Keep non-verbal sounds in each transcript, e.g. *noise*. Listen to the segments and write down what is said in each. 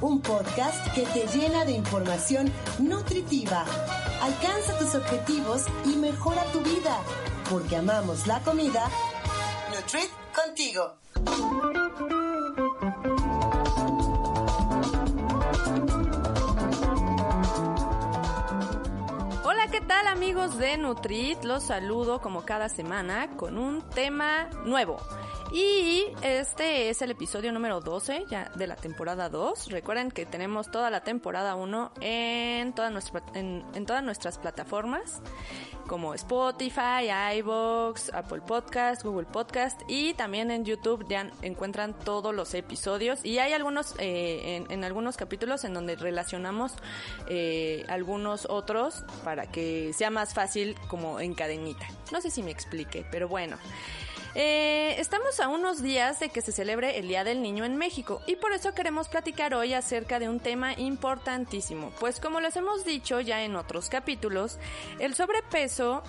un podcast que te llena de información nutritiva. Alcanza tus objetivos y mejora tu vida, porque amamos la comida. Nutrit contigo. Hola, ¿qué tal amigos de Nutrit? Los saludo como cada semana con un tema nuevo. Y este es el episodio número 12 ya de la temporada 2. Recuerden que tenemos toda la temporada 1 en, toda nuestra, en, todas nuestras plataformas como Spotify, iVoox, Apple Podcast, Google Podcast y también en YouTube ya encuentran todos los episodios y hay algunos eh, en, en, algunos capítulos en donde relacionamos eh, algunos otros para que sea más fácil como en cadenita. No sé si me explique, pero bueno. Eh, estamos a unos días de que se celebre el Día del Niño en México y por eso queremos platicar hoy acerca de un tema importantísimo, pues como les hemos dicho ya en otros capítulos, el sobrepeso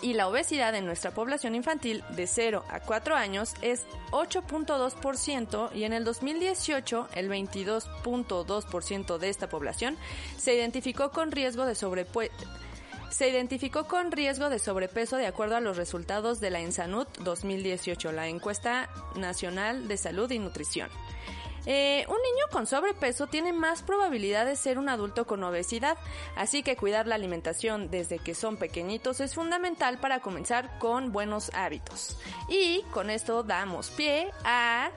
y la obesidad en nuestra población infantil de 0 a 4 años es 8.2% y en el 2018 el 22.2% de esta población se identificó con riesgo de sobrepeso se identificó con riesgo de sobrepeso de acuerdo a los resultados de la ENSANUT 2018, la encuesta nacional de salud y nutrición. Eh, un niño con sobrepeso tiene más probabilidad de ser un adulto con obesidad, así que cuidar la alimentación desde que son pequeñitos es fundamental para comenzar con buenos hábitos. Y con esto damos pie a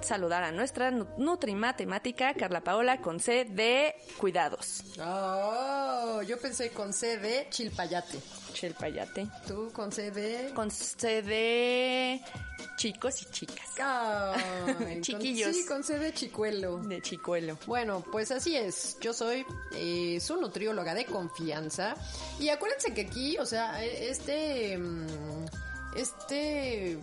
saludar a nuestra Nutri Matemática, Carla Paola, con C de Cuidados. Oh, yo pensé con C de Chilpayate. Chilpayate. ¿Tú con C de? Con C de chicos y chicas. *laughs* Ay, Chiquillos. Con, sí, con C de chicuelo. De chicuelo. Bueno, pues así es. Yo soy eh, su nutrióloga de confianza. Y acuérdense que aquí, o sea, este... Este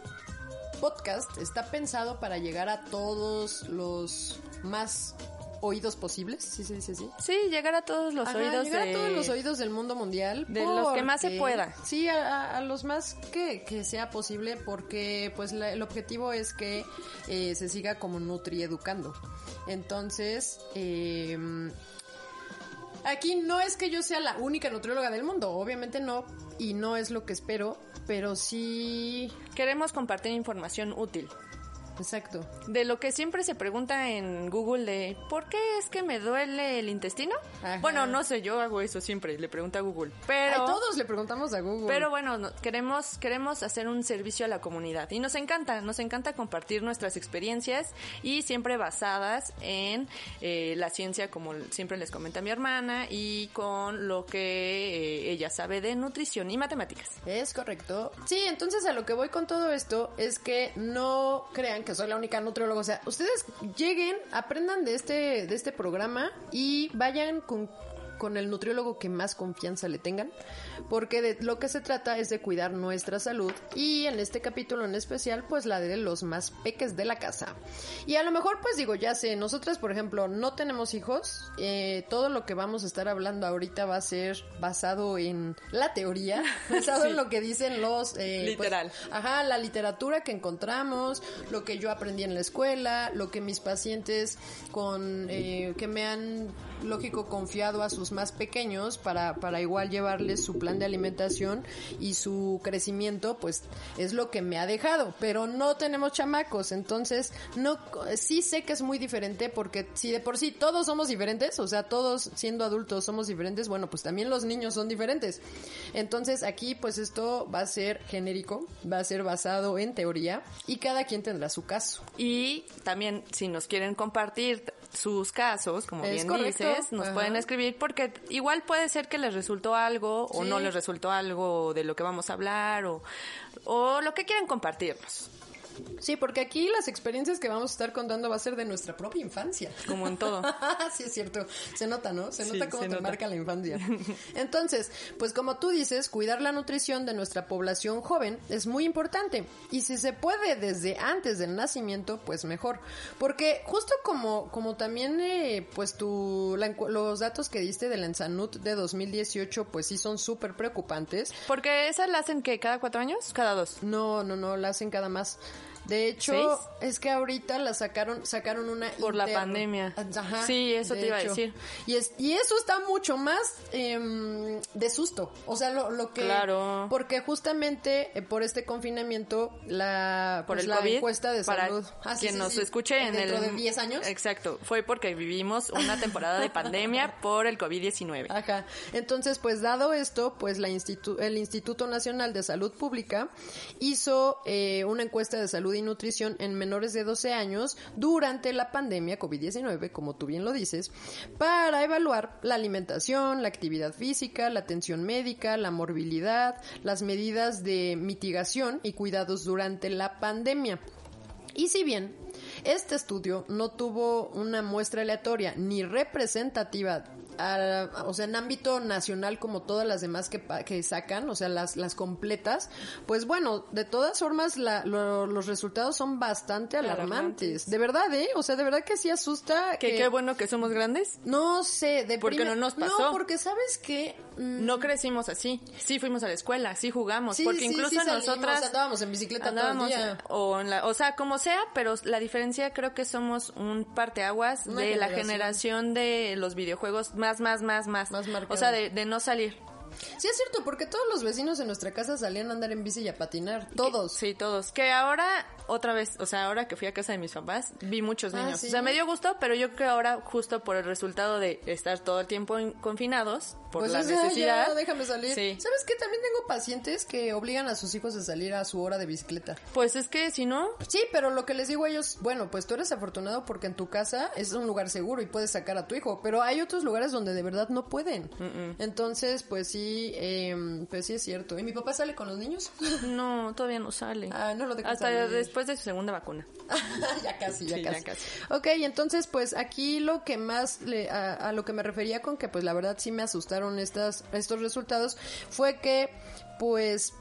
podcast está pensado para llegar a todos los más oídos posibles, ¿sí se dice así? Sí, llegar a todos los Ajá, oídos llegar de... a todos los oídos del mundo mundial. De los que más se pueda. Sí, a, a los más que, que, sea posible porque pues la, el objetivo es que eh, se siga como Nutri educando. Entonces, eh, Aquí no es que yo sea la única nutrióloga del mundo, obviamente no, y no es lo que espero, pero sí... Queremos compartir información útil. Exacto. De lo que siempre se pregunta en Google de ¿por qué es que me duele el intestino? Ajá. Bueno, no sé, yo hago eso siempre, le pregunto a Google. Pero Ay, todos le preguntamos a Google. Pero bueno, no, queremos queremos hacer un servicio a la comunidad y nos encanta, nos encanta compartir nuestras experiencias y siempre basadas en eh, la ciencia, como siempre les comenta mi hermana y con lo que eh, ella sabe de nutrición y matemáticas. Es correcto. Sí, entonces a lo que voy con todo esto es que no crean que soy la única nutrióloga. O sea, ustedes lleguen, aprendan de este, de este programa y vayan con con el nutriólogo que más confianza le tengan, porque de lo que se trata es de cuidar nuestra salud y en este capítulo en especial pues la de los más peques de la casa. Y a lo mejor pues digo, ya sé, nosotras por ejemplo no tenemos hijos, eh, todo lo que vamos a estar hablando ahorita va a ser basado en la teoría, *laughs* *laughs* basado sí. en lo que dicen los... Eh, Literal. Pues, ajá, la literatura que encontramos, lo que yo aprendí en la escuela, lo que mis pacientes con... Eh, que me han, lógico, confiado a sus más pequeños para, para igual llevarles su plan de alimentación y su crecimiento, pues es lo que me ha dejado. Pero no tenemos chamacos, entonces no sí sé que es muy diferente porque si de por sí todos somos diferentes, o sea, todos siendo adultos somos diferentes, bueno, pues también los niños son diferentes. Entonces aquí pues esto va a ser genérico, va a ser basado en teoría y cada quien tendrá su caso. Y también si nos quieren compartir sus casos, como es bien correcto. dices, nos Ajá. pueden escribir porque igual puede ser que les resultó algo sí. o no les resultó algo de lo que vamos a hablar o, o lo que quieran compartirnos. Sí, porque aquí las experiencias que vamos a estar contando va a ser de nuestra propia infancia. Como en todo. *laughs* sí, es cierto. Se nota, ¿no? Se Sí, nota cómo se te nota. marca la infancia. *laughs* Entonces, pues como tú dices, cuidar la nutrición de nuestra población joven es muy importante. Y si se puede desde antes del nacimiento, pues mejor. Porque justo como, como también, eh, pues tu, la los datos que diste de la Ensanut de 2018, pues sí son súper preocupantes. Porque esas la hacen que cada cuatro años, cada dos. No, no, no, la hacen cada más. De hecho, ¿Seis? es que ahorita la sacaron, sacaron una Por la pandemia. Ajá, Sí, eso te iba a decir. Y es, y eso está mucho más em, de susto. O sea, lo, lo que Claro. porque justamente eh, por este confinamiento la Por pues, el la COVID. encuesta de para salud. Ah, sí, quien sí, nos sí. escuche en dentro el. de 10 años. Exacto. Fue porque vivimos una *laughs* temporada de pandemia por el COVID-19. Ajá. Entonces, pues dado esto, pues la institu- el Instituto Nacional de Salud Pública hizo eh, una encuesta de salud nutrición en menores de 12 años durante la pandemia COVID-19, como tú bien lo dices, para evaluar la alimentación, la actividad física, la atención médica, la morbilidad, las medidas de mitigación y cuidados durante la pandemia. Y si bien este estudio no tuvo una muestra aleatoria ni representativa, a- o sea, en ámbito nacional como todas las demás que, que sacan, o sea, las, las completas, pues bueno, de todas formas la- lo- los resultados son bastante alarmantes. Alarmantes. De verdad, ¿eh? O sea, de verdad que sí asusta. Que que- qué bueno que somos grandes. No sé, de Porque primer- no nos pasó. No, porque sabes que... mm, No crecimos así. Sí fuimos a la escuela, sí jugamos. sí, porque sí, incluso sí salimos, nosotras andábamos en bicicleta andábamos todo el día. o en la, o sea, como sea, pero la diferencia creo que somos un parteaguas Una de la generación de los videojuegos más, más, más, más. Más marcada. o sea, de, de no salir. Sí, es cierto, porque todos los vecinos en nuestra casa salían a andar en bici y a patinar. Todos. Sí, todos. Que ahora, otra vez, o sea, ahora que fui a casa de mis papás, vi muchos Ah, niños. ¿sí? O sea, me dio gusto, pero yo creo que ahora, justo por el resultado de estar todo el tiempo en- confinados, por Pues la o sea, necesidad. ya, déjame salir. Sí. ¿Sabes qué? También tengo pacientes que obligan a sus hijos a salir a su hora de bicicleta. Pues es que si no, Sí, pero lo que les digo a ellos, bueno, pues tú eres afortunado porque en tu casa es un lugar seguro y puedes sacar a tu hijo, pero hay otros lugares donde de verdad no pueden. Entonces, pues sí, eh, pues sí es cierto. ¿Y mi papá sale con los niños? *laughs* no, todavía no sale. Ah, no lo Hasta salir. después de su segunda vacuna. *laughs* ya casi, ya Sí, ya casi. casi. Ok, entonces pues aquí lo que más le- a, a lo que me refería con que pues la verdad sí me asustaron estas estos resultados fue que pues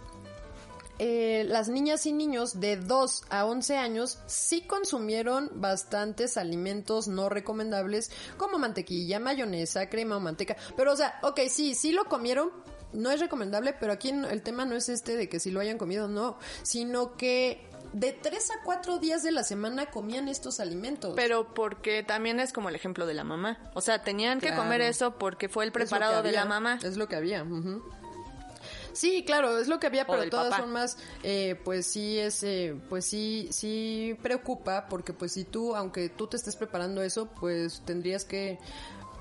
eh, las niñas y niños de 2 a 11 años sí consumieron bastantes alimentos no recomendables como mantequilla, mayonesa, crema o manteca. Pero, o sea, ok, sí, sí lo comieron. No es recomendable, pero aquí el tema no es este de que si lo hayan comido no, sino que de 3 a 4 días de la semana comían estos alimentos. Pero porque también es como el ejemplo de la mamá. O sea, tenían que comer eso porque fue el preparado de la mamá. Es lo que había. ujú. Sí, claro, es lo que había, pero todas papá. formas, eh, pues sí es, eh, pues sí, sí preocupa, porque pues si tú, aunque tú te estés preparando eso, pues tendrías que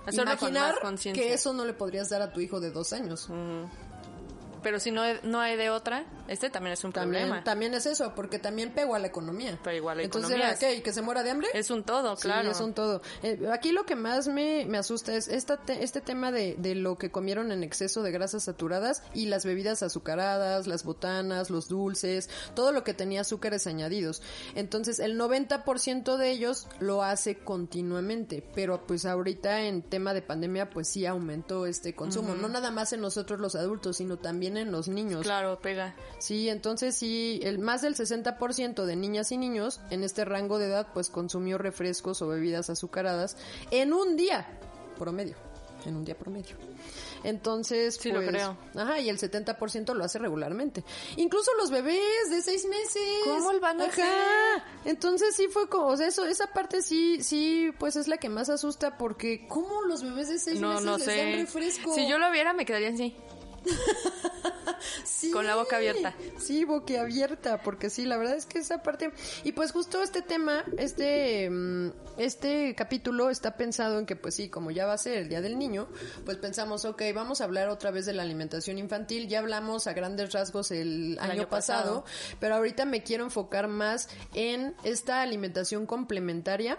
Hacerlo imaginar más que eso no le podrías dar a tu hijo de dos años. Pero si no, no hay de otra, este también es un También, problema. también es eso, porque también pegó a la economía. Pero igual la Entonces, economía ¿era es- qué? ¿Y que se muera de hambre? Es un todo, Sí, claro. es un todo. Eh, aquí lo que más me, me asusta es esta te- este tema de, de lo que comieron en exceso de grasas saturadas y las bebidas azucaradas, las botanas, los dulces, todo lo que tenía azúcares añadidos. Entonces, el 90% de ellos lo hace continuamente, pero pues ahorita en tema de pandemia, pues sí aumentó este consumo. No nada más en nosotros los adultos, sino también en los niños. Claro, pega. Sí, entonces sí, el más del 60% de niñas y niños en este rango de edad pues consumió refrescos o bebidas azucaradas en un día promedio, en un día promedio. Entonces, Sí, lo pues, creo. ajá, y el 70% lo hace regularmente. Incluso los bebés de seis meses. ¿Cómo lo van a Ajá. hacer? Entonces sí fue como, o sea, eso, esa parte sí, sí, pues es la que más asusta porque ¿cómo los bebés de seis No, meses no les dan sé. refresco? Si yo lo viera, me quedaría así. *laughs* Sí. Con la boca abierta. Sí, boca abierta, porque sí, la verdad es que esa parte... Y pues justo este tema, este, mm, este capítulo está pensado en que pues sí, como ya va a ser el Día del Niño, pues pensamos, ok, vamos a hablar otra vez de la alimentación infantil. Ya hablamos a grandes rasgos el, año, año pasado, pasado. pero ahorita me quiero enfocar más en esta alimentación complementaria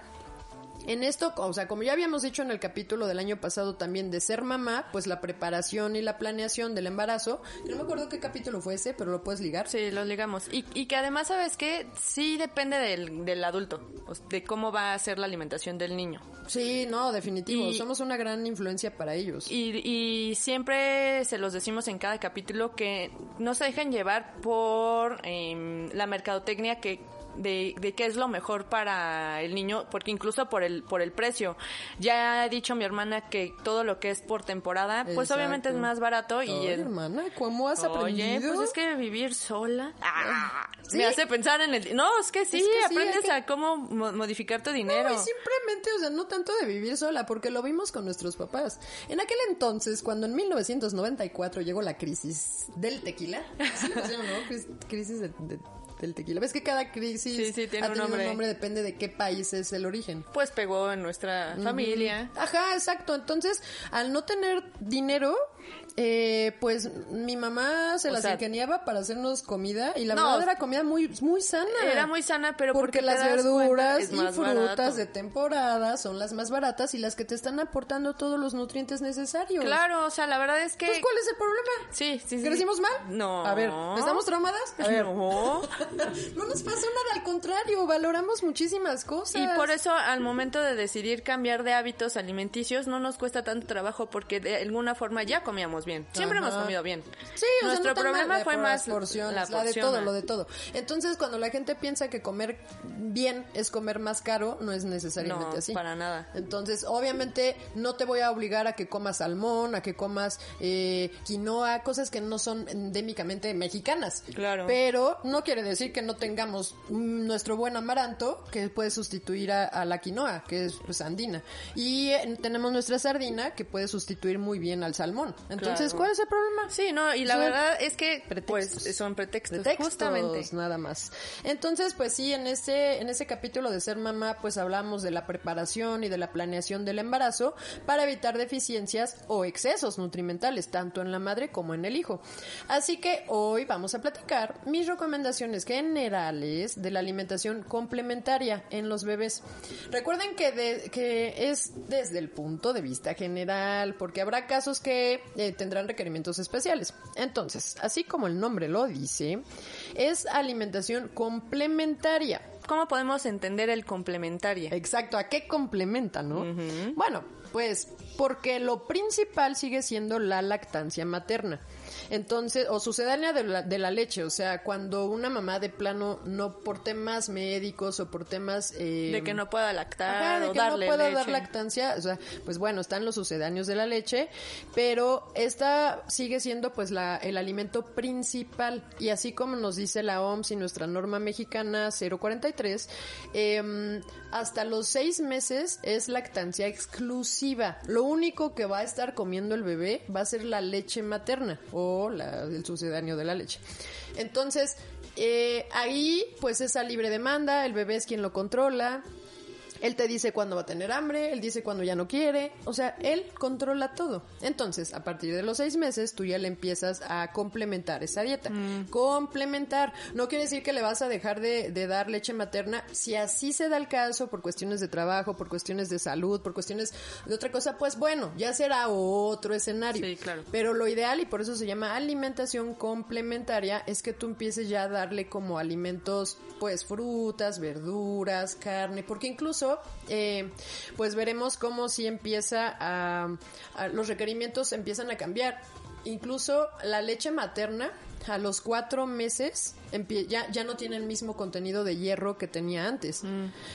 En esto, o sea, como ya habíamos dicho en el capítulo del año pasado también de ser mamá, pues la preparación y la planeación del embarazo, no me acuerdo qué capítulo fue ese, pero lo puedes ligar. Sí, los ligamos. Y, y que además, ¿sabes qué? Sí depende del, del adulto, sea, de cómo va a ser la alimentación del niño. Sí, no, definitivo. Y- Somos una gran influencia para ellos. Y, y siempre se los decimos en cada capítulo que no se dejen llevar por em, la mercadotecnia que de, de qué es lo mejor para el niño, porque incluso por el por el precio. Ya ha dicho mi hermana que todo lo que es por temporada, pues Exacto. obviamente es más barato y el- hermana, ¿cómo has Oye, aprendido? pues es que vivir sola ah, ¿Sí? me hace pensar en el... No, es que sí, Es que sí, aprendes que- a cómo mo- modificar tu dinero. No, y simplemente, o sea, no tanto de vivir sola, porque lo vimos con nuestros papás. En aquel entonces, cuando en 1994 llegó la crisis del tequila, ¿sí? O sea, ¿no? Cris- Crisis de- de- del tequila. ¿Ves que cada crisis Sí, sí, tiene ha un tenido nombre. un nombre, depende de qué país es el origen? Pues pegó en nuestra familia. Ajá, exacto. Entonces, al no tener dinero, eh, pues mi mamá se O las sea- ingeniaba para hacernos comida y la No, verdad era comida muy, muy sana. Era muy sana, pero porque, las verduras y frutas barato. de temporada son las más baratas y las que te están aportando todos los nutrientes necesarios. Claro, o sea, la verdad es que... Entonces, ¿cuál es el problema? Sí, sí, sí. ¿Crecimos mal? No. A ver, ¿estamos traumadas? A ver. No. *laughs* No nos pasó nada, al contrario, valoramos muchísimas cosas. Y por eso al momento de decidir cambiar de hábitos alimenticios no nos cuesta tanto trabajo porque de alguna forma ya comíamos bien. Siempre Ajá. hemos comido bien. Sí, o Nuestro sea, no problema fue por más las porciones, la la, de porción, todo, lo de todo. Entonces, cuando la gente piensa que comer bien es comer más caro, no es necesariamente No, así. para nada. Entonces, obviamente, no te voy a obligar a que comas salmón, a que comas eh, quinoa, cosas que no son endémicamente mexicanas. Claro. Pero no quiere decir que no tengamos nuestro buen amaranto que puede sustituir a, a la quinoa, que es pues andina. Y eh, tenemos nuestra sardina que puede sustituir muy bien al salmón. Entonces, Claro. ¿cuál es el problema? Sí, no, y la Son verdad es que pretextos. pues son pretextos, Pretextos, justamente. nada más. Entonces, pues sí, en ese, en ese capítulo de ser mamá, pues hablamos de la preparación y de la planeación del embarazo para evitar deficiencias o excesos nutrimentales, tanto en la madre como en el hijo. Así que hoy vamos a platicar mis recomendaciones generales de la alimentación complementaria en los bebés. Recuerden que, de- que es desde el punto de vista general, porque habrá casos que eh, tendrán requerimientos especiales. Entonces, así como el nombre lo dice, es alimentación complementaria. ¿Cómo podemos entender el complementaria? Exacto, ¿a qué complementa, no? Bueno, pues porque lo principal sigue siendo la lactancia materna. Entonces, o sucedánea de la, de la leche, o sea, cuando una mamá de plano no por temas médicos o por temas... eh, De que no pueda lactar Ajá, de o que darle no pueda leche. dar lactancia, o sea, pues bueno, están los sucedáneos de la leche, pero esta sigue siendo pues la, el alimento principal y así como nos dice la OMS y nuestra norma mexicana 043, eh, hasta los seis meses es lactancia exclusiva. Lo único que va a estar comiendo el bebé va a ser la leche materna o el sucedáneo de la leche. Entonces, eh, ahí pues es a libre demanda, el bebé es quien lo controla. Él te dice cuándo va a tener hambre, él dice cuándo ya no quiere, o sea, él controla todo. Entonces, a partir de los seis meses, tú ya le empiezas a complementar esa dieta. Complementar, no quiere decir que le vas a dejar de, de dar leche materna, si así se da el caso, por cuestiones de trabajo, por cuestiones de salud, por cuestiones de otra cosa, pues bueno, ya será otro escenario. Sí, claro. Pero lo ideal, y por eso se llama alimentación complementaria, es que tú empieces ya a darle como alimentos, pues frutas, verduras, carne, porque incluso, eh, pues veremos cómo si empieza a, los requerimientos empiezan a cambiar. Incluso la leche materna a los cuatro meses ya, ya no tiene el mismo contenido de hierro que tenía antes.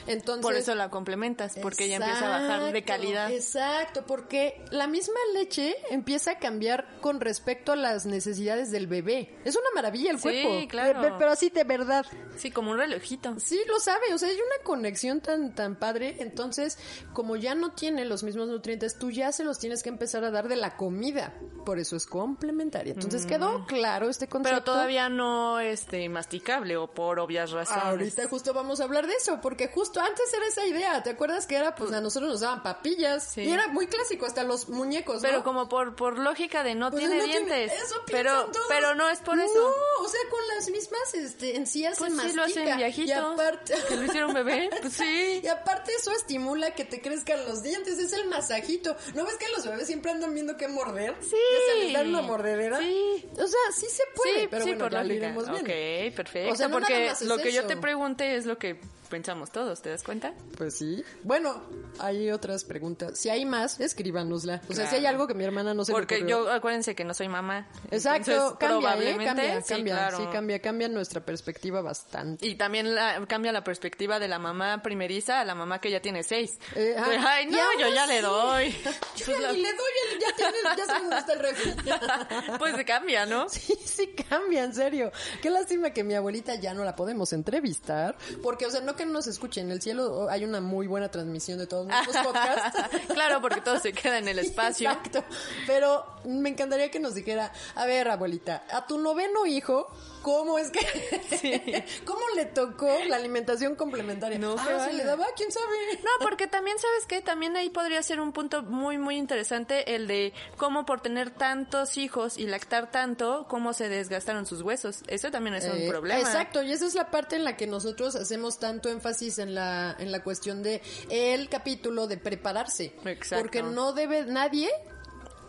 Entonces, Mm. Por eso la complementas, porque ya empieza a bajar de calidad. Exacto, porque la misma leche empieza a cambiar con respecto a las necesidades del bebé. Es una maravilla el Sí, cuerpo. claro. Pe- Pero así de verdad. Sí, como un relojito. Sí, lo sabe, o sea, hay una conexión tan, tan padre, entonces, como ya no tiene los mismos nutrientes, tú ya se los tienes que empezar a dar de la comida, por eso es complementaria. Entonces, Mm. ¿quedó claro este concepto. Pero todavía no este masticable o por obvias razones. Ahorita justo vamos a hablar de eso, porque justo antes era esa idea, ¿te acuerdas que era, pues a nosotros nos daban papillas? Sí. Y era muy clásico, hasta los muñecos, Pero ¿no? como por, por lógica de no Pues tiene no tiene- dientes. eso pero, todos. pero no es por eso. No, o sea, con las mismas este, encías Pues se sí lo hacen mastica. viejitos. Y aparte... Que lo hicieron bebé. *laughs* Pues sí. Y aparte eso estimula que te crezcan los dientes, es el masajito. ¿No ves que los bebés siempre andan viendo qué morder? Sí. Ya se les da una mordedera. Sí. O sea, sí se puede, sí, pero bueno, por ya lo lógica. iremos viendo. Ok, perfecto. O sea, no porque lo que yo te pregunte es lo que pensamos todos, ¿te das cuenta? Pues sí. Bueno, hay otras preguntas. Si hay más, escríbanosla. O sea, si hay algo que mi hermana no se Porque yo, acuérdense que no soy mamá. Exacto, Entonces, cambia, ¿eh? Cambia, sí, cambia, claro. sí, cambia, cambia nuestra perspectiva bastante. Y también la- cambia la perspectiva de la mamá primeriza a la mamá que ya tiene seis. Eh, ah, De, Ay, no, yo ya le doy. Yo Pues *laughs* ya la- ni le doy, ya, tiene, ya sé dónde está el refri. *laughs* pues se cambia, ¿no? *laughs* Sí, sí cambia, en serio. Qué lástima que mi abuelita ya no la podemos entrevistar, porque, o sea, no que no nos escuche, en el cielo hay una muy buena transmisión de todos nuestros *laughs* podcasts. claro, porque todo se queda en el *laughs* espacio. Exacto. Pero me encantaría que nos dijera, a ver, abuelita, a tu noveno hijo, ¿cómo es que... *laughs* *laughs* ¿Cómo le tocó la alimentación complementaria? No, ah, se le daba, quién sabe. No, porque también, ¿sabes qué? También ahí podría ser un punto muy, muy interesante el de cómo por tener tantos hijos y lactar tanto, cómo se desgastaron sus huesos. Eso también es un Eh, problema. Exacto, y esa es la parte en la que nosotros hacemos tanto énfasis en la, en la cuestión de el capítulo de prepararse. Exacto. Porque no debe nadie,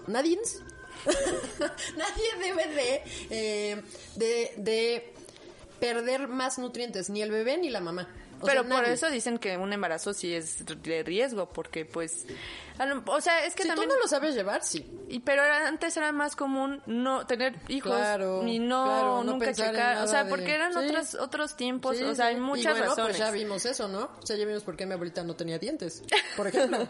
nadie, *laughs* nadie debe de, eh, de, de perder más nutrientes, ni el bebé ni la mamá. O Pero sea, por nadie. eso dicen que un embarazo sí es de riesgo, porque pues, lo- o sea, es que si también... tú no lo sabes llevar, sí. Y pero era- antes era más común no tener hijos Claro, y no, claro, no nunca checar, o sea, de- porque eran sí. otros otros tiempos, Sí, o sea, sí. hay muchas y bueno, razones. pues ya vimos eso, ¿no? O sea, ya vimos por qué mi abuelita no tenía dientes, por *laughs* ejemplo.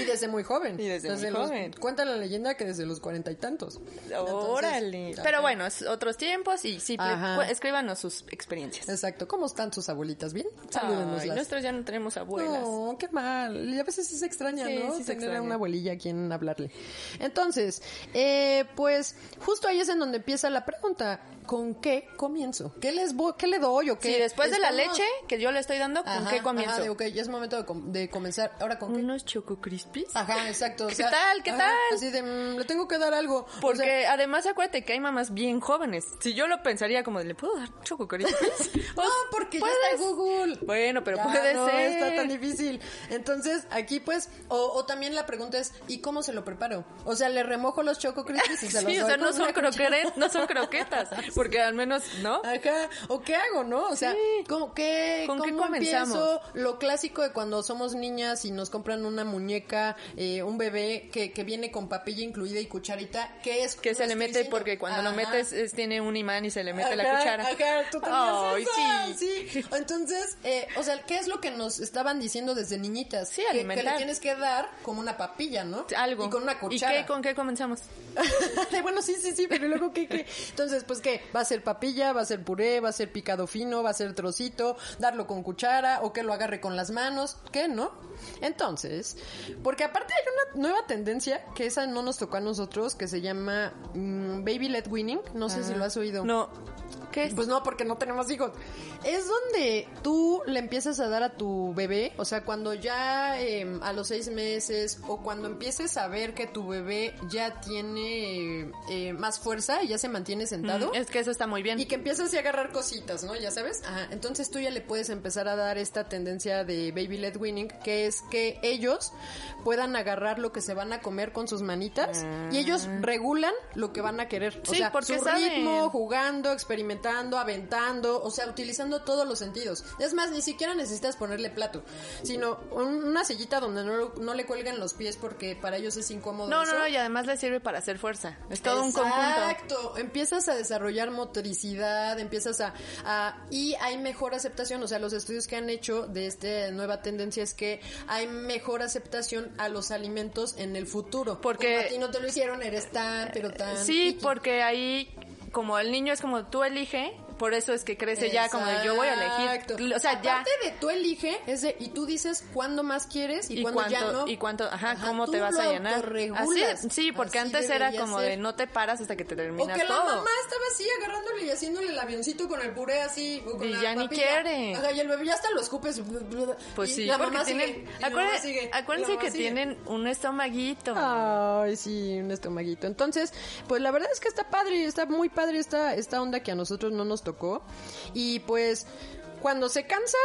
y desde muy joven. Y desde muy los- joven. Cuenta la leyenda que desde los cuarenta y tantos. Órale. Pero bueno, es otros tiempos y sí, cu- escríbanos sus experiencias. Exacto. ¿Cómo están sus abuelitas? ¿Bien? Ay, Salúdenoslas. nosotros ya no tenemos abuelas. No, qué mal. Y a veces se extraña, Sí, ¿no? sí Tener a extraña. una abuelilla a quien hablarle. Entonces, eh, pues justo ahí es en donde empieza la pregunta. ¿Con qué comienzo? ¿Qué les vo- qué le doy o qué? Sí, después de la leche que yo le estoy dando, ¿con Ajá, qué comienzo? Ajá, de, ok, ya es momento de, com- de comenzar. ¿Ahora con qué? Unos choco crispies. Ajá, exacto. o ¿Qué sea, tal? ¿Qué ajá, tal? Así de, mm, le tengo que dar algo. O Porque sea, además acuérdate que hay mamás bien jóvenes. Si yo lo pensaría como, de, ¿le puedo dar choco crispies? *laughs* no, porque ya está Google. Bueno, pero Ya puede no ser. está tan difícil. Entonces, aquí pues, o, o también la pregunta es, ¿y cómo se lo preparo? O sea, le remojo los choco crispies y *laughs* se los Sí, o doy sea, con no son, croquetas, no son croquetas, porque al menos, ¿no? Ajá, o qué hago, ¿no? O sea, Sí. ¿cómo, qué, ¿Con qué comenzamos? empiezo? Lo clásico de cuando somos niñas y nos compran una muñeca, eh, un bebé que, que viene con papilla incluida y cucharita, ¿qué es? Que se le mete porque cuando lo metes es- tiene un imán y se le mete la cuchara. Ajá, tú Ay, esa, sí. sí. Entonces, eh, o sea, ¿qué es lo que nos estaban diciendo desde niñitas? Sí, que, que le tienes que dar como una papilla, ¿no? Algo. Y con una ¿Y cuchara. qué, con qué comenzamos? *laughs* bueno, sí, sí, sí, pero luego qué, qué. Entonces, pues qué, va a ser papilla, va a ser puré, va a ser picado fino, va a ser trocito, darlo con cuchara o que lo agarre con las manos, ¿qué no? Entonces, porque aparte hay una nueva tendencia que esa no nos tocó a nosotros que se llama mm, baby led winning, no sé si lo has oído. No. ¿Qué es? Pues no, porque no tenemos hijos. Es donde tú le empiezas a dar a tu bebé, o sea, cuando ya eh, a los seis meses o cuando empieces a ver que tu bebé ya tiene eh, más fuerza y ya se mantiene sentado. Mm, es que eso está muy bien. Y que empiezas a agarrar cositas, ¿no? Ya sabes. Ajá. Entonces tú ya le puedes empezar a dar esta tendencia de baby led winning, que es que ellos puedan agarrar lo que se van a comer con sus manitas y ellos regulan lo que van a querer. O sea, porque su saben. ritmo, jugando, experimentando, aventando, o sea, utilizando todos los sentidos. Es más, ni siquiera necesitas ponerle plato, sino un- una sillita donde no, no le cuelgan los pies porque para ellos es incómodo. No, eso. no, no, y además le sirve para hacer fuerza. Es todo un conjunto. Exacto. Empiezas a desarrollar motoricidad, empiezas a, a- y hay mejor aceptación. O sea, los estudios que han hecho de esta nueva tendencia es que hay mejor aceptación a los alimentos en el futuro. Porque- Como a ti no te lo hicieron, eres tan, pero tan. Sí, picky. porque ahí, como el niño es como tú elige, por eso es que crece ya como de yo voy a Exacto. elegir. O sea, ya. Aparte de tú elige, es de, y tú dices cuándo más quieres y, cuándo ya no. y cuánto, ajá, Ajá, cómo te vas lo a llenar. Así, sí, porque Así antes era como ser. de no te paras hasta que te O terminas que la todo. mamá estaba así agarrándole y haciéndole el avioncito con el puré así. o con Y la ya ni quiere. Ajá, y el bebé ya hasta lo escupes. Pues y sí, la porque mamá tienen, sigue, y la acuérdense, mamá sigue, y la acuérdense que sigue. tienen un estomaguito. Ay, sí, un estomaguito. Entonces, pues la verdad es que está padre, está muy padre esta, esta onda que a nosotros no nos tocó. Y pues cuando se cansa,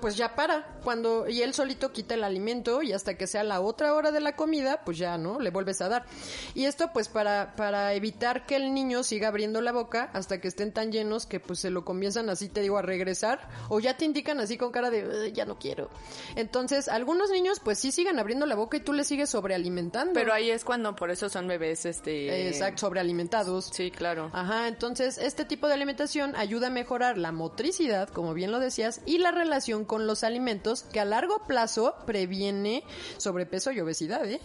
pues ya para. Cuando y él solito quita el alimento y hasta que sea la otra hora de la comida, pues ya, ¿no? Le vuelves a dar. Y esto pues para para evitar que el niño siga abriendo la boca hasta que estén tan llenos que pues se lo comienzan así, te digo, a regresar o ya te indican así con cara de "Ugh, ya no quiero. Entonces, algunos niños pues sí siguen abriendo la boca y tú les sigues sobrealimentando. Pero ahí es cuando por eso son bebés, este... Exacto, sobrealimentados. Sí, claro. Ajá, entonces este tipo de alimentación ayuda a mejorar la motricidad, como bien lo decías, y la relación con los alimentos que a largo plazo previene sobrepeso y obesidad, ¿eh?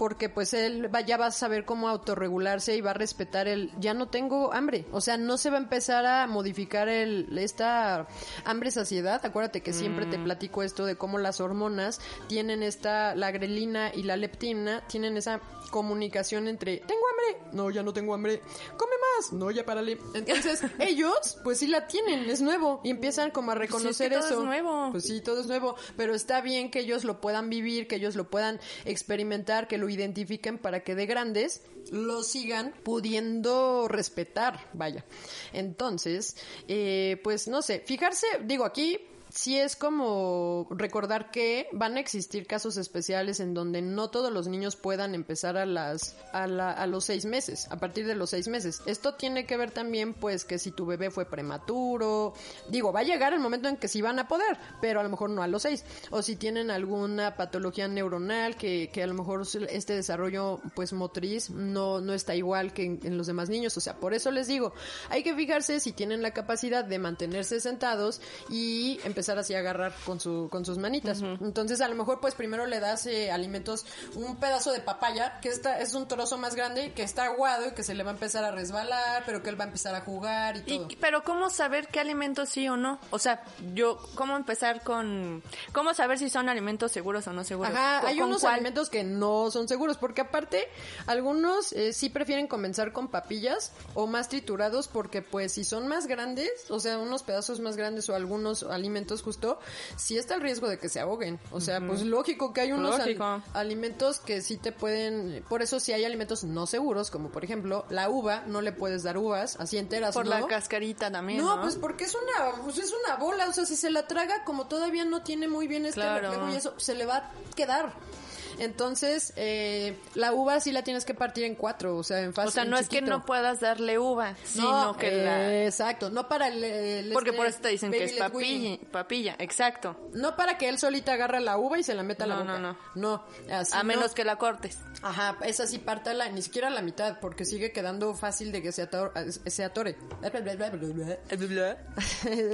Porque pues él va, ya va a saber cómo autorregularse y va a respetar el ya no tengo hambre. O sea, no se va a empezar a modificar el esta hambre saciedad. Acuérdate que siempre te platico esto de cómo las hormonas tienen esta, la grelina y la leptina, tienen esa comunicación entre tengo hambre, no, ya no tengo hambre, come más, no, ya párale. Entonces, *laughs* ellos, pues sí la tienen, es nuevo, y empiezan como a reconocer que todo eso. es nuevo. Pues sí, todo es nuevo, pero está bien que ellos lo puedan vivir, que ellos lo puedan experimentar, que lo identifiquen para que de grandes lo sigan pudiendo respetar, vaya. Entonces, eh, pues no sé, fijarse, digo aquí sí es como recordar que van a existir casos especiales en donde no todos los niños puedan empezar a las a, la- a los seis meses, a partir de los seis meses. Esto tiene que ver también, pues, que si tu bebé fue prematuro, digo, va a llegar el momento en que sí van a poder, pero a lo mejor no a los seis, o si tienen alguna patología neuronal que, que a lo mejor este desarrollo, pues, motriz no no está igual que en, en los demás niños. O sea, por eso les digo, hay que fijarse si tienen la capacidad de mantenerse sentados y empezar así a agarrar con su con sus manitas. Entonces, a lo mejor pues primero le das eh, alimentos un pedazo de papaya, que esta es un trozo más grande que está aguado y que se le va a empezar a resbalar, pero que él va a empezar a jugar y todo. Y, pero ¿cómo saber qué alimentos sí o no? O sea, yo, ¿cómo empezar con... ¿Cómo saber si son alimentos seguros o no seguros? Ajá, ¿Con- hay unos cuál? alimentos que no son seguros, porque aparte algunos eh, sí prefieren comenzar con papillas o más triturados, porque pues si son más grandes, o sea, unos pedazos más grandes o algunos alimentos justo, sí está el riesgo de que se ahoguen. O sea, pues lógico que hay unos al- alimentos que sí te pueden, por eso sí hay alimentos no seguros, como por ejemplo la uva, no le puedes dar uvas así enteras, Por ¿no? la cascarita también, No, ¿no? pues porque es una, pues es una bola, o sea, si se la traga como todavía no tiene muy bien este Claro. reflejo y eso, se le va a quedar. Entonces, eh, la uva sí la tienes que partir en cuatro, o sea, en fase O sea, no es que no puedas darle uva, sino No, que eh, la... Exacto, no para el... el Porque este por eso te dicen que es papilla, papilla, exacto. No para que él solita agarre la uva y se la meta a la No, boca. no, no. así A no. menos que la cortes. Ajá, esa sí pártala, ni siquiera la mitad, porque sigue quedando fácil de que se, ator- se atore. *laughs*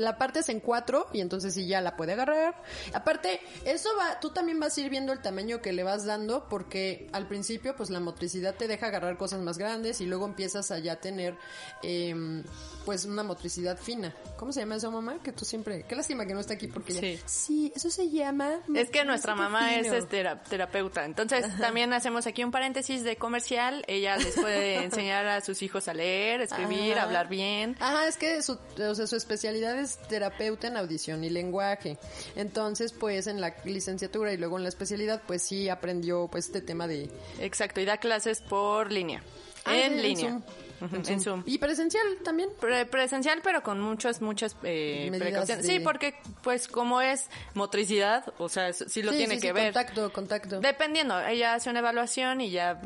la partes en cuatro y entonces sí ya la puede agarrar. Aparte, eso va, tú también vas a ir viendo el tamaño que le vas dando porque al principio pues la motricidad te deja agarrar cosas más grandes y luego empiezas a ya tener em, pues una motricidad fina. ¿Cómo se llama eso, mamá? Que tú siempre... Qué lástima que no está aquí porque ya... Sí. Sí, eso se llama... Es que nuestra mamá es fino. este, tera- terapeuta. Entonces, también hacemos aquí un paréntesis de comercial. Ella les puede *laughs* enseñar a sus hijos a leer, escribir, Ajá. hablar bien. Ajá, es que su, o sea, su especialidad es terapeuta en audición y lenguaje. Entonces, pues en la licenciatura y luego en la especialidad, pues sí aprendió pues este tema de... Exacto, y da clases por línea. Ah, en línea. Zoom. En Zoom. Y presencial también. Pre- presencial, pero con muchas, muchas eh, precauciones. de- Sí, porque pues como es motricidad, o sea, sí lo Sí, tiene sí, que sí, ver. Contacto, contacto. Dependiendo, ella hace una evaluación y ya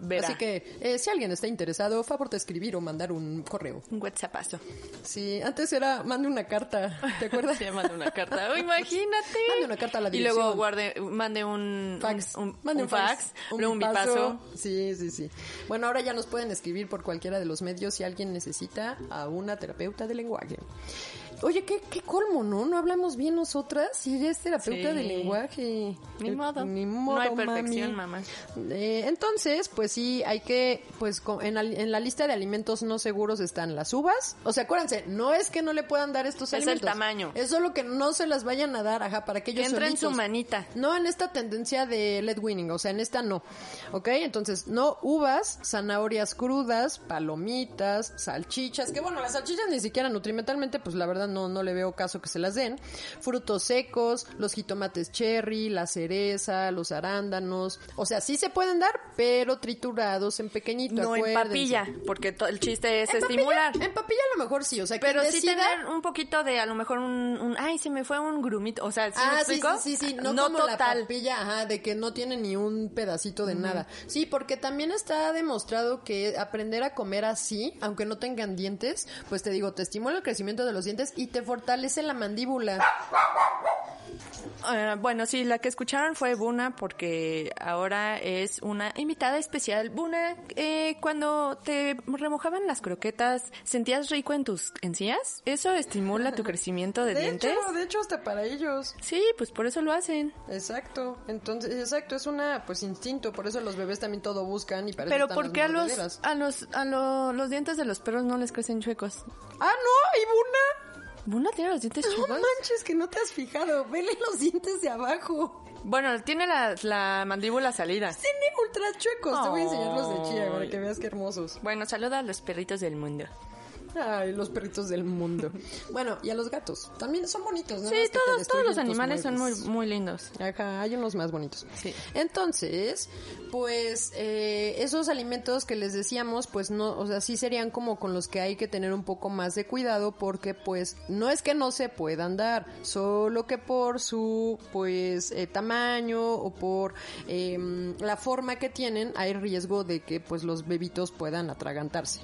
verá. Así que, eh, si alguien está interesado, favor de escribir o mandar un correo. Un WhatsAppazo. Sí, antes era, mande una carta, ¿te acuerdas? *laughs* Se manda una carta. Oh, imagínate. *laughs* Mande una carta a la Y luego dirección. guarde, mande un fax. un, un- Mande un fax, un luego un bipaso. Sí, sí, sí. Bueno, ahora ya nos pueden escribir por de los medios si alguien necesita a una terapeuta de lenguaje. Oye, qué, qué colmo, ¿no? No hablamos bien nosotras y eres terapeuta Sí. de lenguaje. Ni modo. Ni No modo, hay perfección, mami. mamá. Eh, entonces, pues sí, hay que, pues en, al- en la lista de alimentos no seguros están las uvas. O sea, acuérdense, no es que no le puedan dar estos Es el alimentos. tamaño. Es solo que no se las vayan a dar, ajá, para que ellos entra en su manita. No en esta tendencia de lead winning, o sea, en esta no. ¿Ok? Entonces, no uvas, zanahorias crudas, palomitas, salchichas, que bueno, las salchichas ni siquiera nutrimentalmente, pues la verdad no, no le veo caso que se las den. Frutos secos, los jitomates cherry, la cereza, los arándanos. O sea, sí se pueden dar, pero triturados en pequeñito. No en papilla, porque el chiste es En papilla- estimular. en papilla a lo mejor sí, o sea, Pero sí decida- tener un poquito de, a lo mejor un, un- ay, se me fue un grumito, o sea, ¿sí ah, sí, explico? sí, sí, sí, no, como la papilla, ajá, de que no tiene ni un pedacito de nada. Sí, porque también está demostrado que aprender a comer así, aunque no tengan dientes, pues te digo, te estimula el crecimiento de los dientes y te fortalece la mandíbula. Eh, bueno, sí, la que escucharon fue Buna porque ahora es una invitada especial. Buna, eh, cuando te remojaban las croquetas, ¿sentías rico en tus encías? ¿Eso estimula tu *laughs* crecimiento de, De dientes? hecho, de hecho hasta para ellos. Sí, pues por eso lo hacen. Exacto. Entonces, exacto, es una pues instinto, por eso los bebés también todo buscan y para Pero ¿por qué a los, a los, a lo- los dientes de los perros no les crecen chuecos? Ah, no, y Buna. ¿Buna tiene los dientes No chuecos? manches, que no te has fijado. Vele los dientes de abajo. Bueno, tiene la, la mandíbula salida. Tiene ultra chuecos. Te voy a enseñar los de chía para que veas qué hermosos. Bueno, saluda a los perritos del mundo. Ay, los perritos del mundo. bueno, y a los gatos. También son bonitos, ¿no? Sí, Más todos, todos los animales son muy, muy lindos. Ajá, hay unos más bonitos. Sí. Entonces, pues eh, esos alimentos que les decíamos, pues no, o sea, sí serían como con los que hay que tener un poco más de cuidado porque pues no es que no se puedan dar, solo que por su pues eh, tamaño o por em, la forma que tienen hay riesgo de que pues los bebitos puedan atragantarse.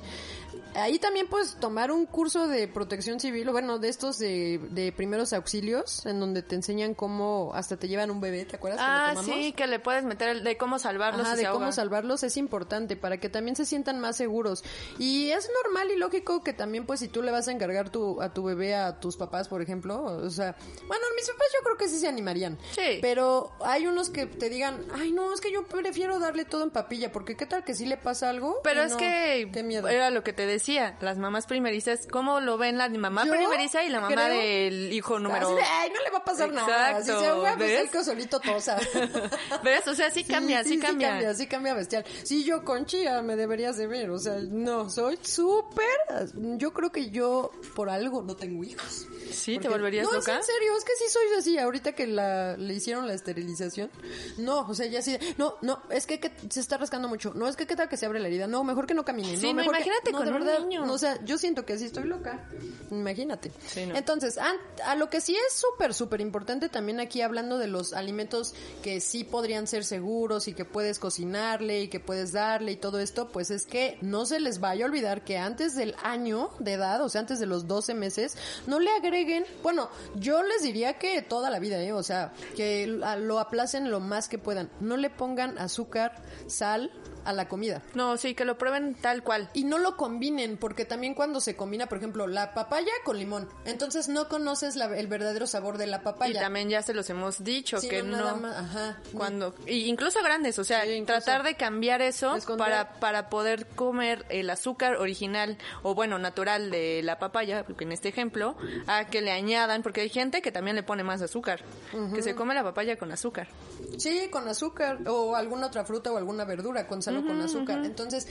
Ahí también pues tomar un curso de protección civil, o bueno, de estos de, de primeros auxilios, en donde te enseñan cómo hasta te llevan un bebé, ¿te acuerdas? Ah, sí, que le puedes meter el de cómo salvarlos Ajá, si de se cómo salvarlos es importante para que también se sientan más seguros. Y es normal y lógico que también, pues, si tú le vas a encargar tu, a tu bebé a tus papás, por ejemplo, o sea, bueno, mis papás yo creo que sí se animarían. Sí. Pero hay unos que te digan, ay, no, es que yo prefiero darle todo en papilla, porque qué tal que sí le pasa algo. Pero es no, que Qué miedo. era lo que te decía, las mamás primerizas, ¿cómo lo ven la mamá Yo primeriza y la mamá creo- del hijo número... Así de, ay, no le va a pasar nada. Si Exacto, se ahoga, pues ¿ves? el que solito tosa. *laughs* ¿Ves? O sea, sí cambia, sí, cambia. Sí cambia, sí cambia bestial. Sí, yo con Chía me deberías de ver, o sea, no, soy súper... Yo creo que yo por algo no tengo hijos. ¿Sí? ¿Te volverías no, loca? es en serio, es que sí soy así. Ahorita que la, le hicieron la esterilización, no, o sea, ya sí, no, no, es que, que se está rascando mucho. No, es que qué tal que se abre la herida. No, mejor que no camine. Sí, no, mejor que- imagínate no, con de un verdad, niño. no, o sea, yo siento que sí estoy loca. Imagínate. Sí, no. Entonces, a, a lo que sí es súper, súper importante también aquí hablando de los alimentos que sí podrían ser seguros y que puedes cocinarle y que puedes darle y todo esto, pues es que no se les vaya a olvidar que antes del año de edad, o sea, antes de los 12 meses, no le agreguen, bueno, yo les diría que toda la vida, ¿eh? O sea, que lo aplacen lo más que puedan. No le pongan azúcar, sal a la comida. No, sí, que lo prueben tal cual. Y no lo combinen, porque también cuando se combina, por ejemplo, la papaya con limón, entonces no conoces la- el verdadero sabor de la Y papaya. también ya se los hemos dicho que nada no. más- ajá. Cuando, y incluso grandes, o sea, Sí, tratar de cambiar eso para, para poder comer el azúcar original o bueno, natural de la papaya, porque en este ejemplo, a que le añadan, porque hay gente que también le pone más azúcar, que se come la papaya con azúcar. Sí, con azúcar o alguna otra fruta o alguna verdura con sal con azúcar. Entonces,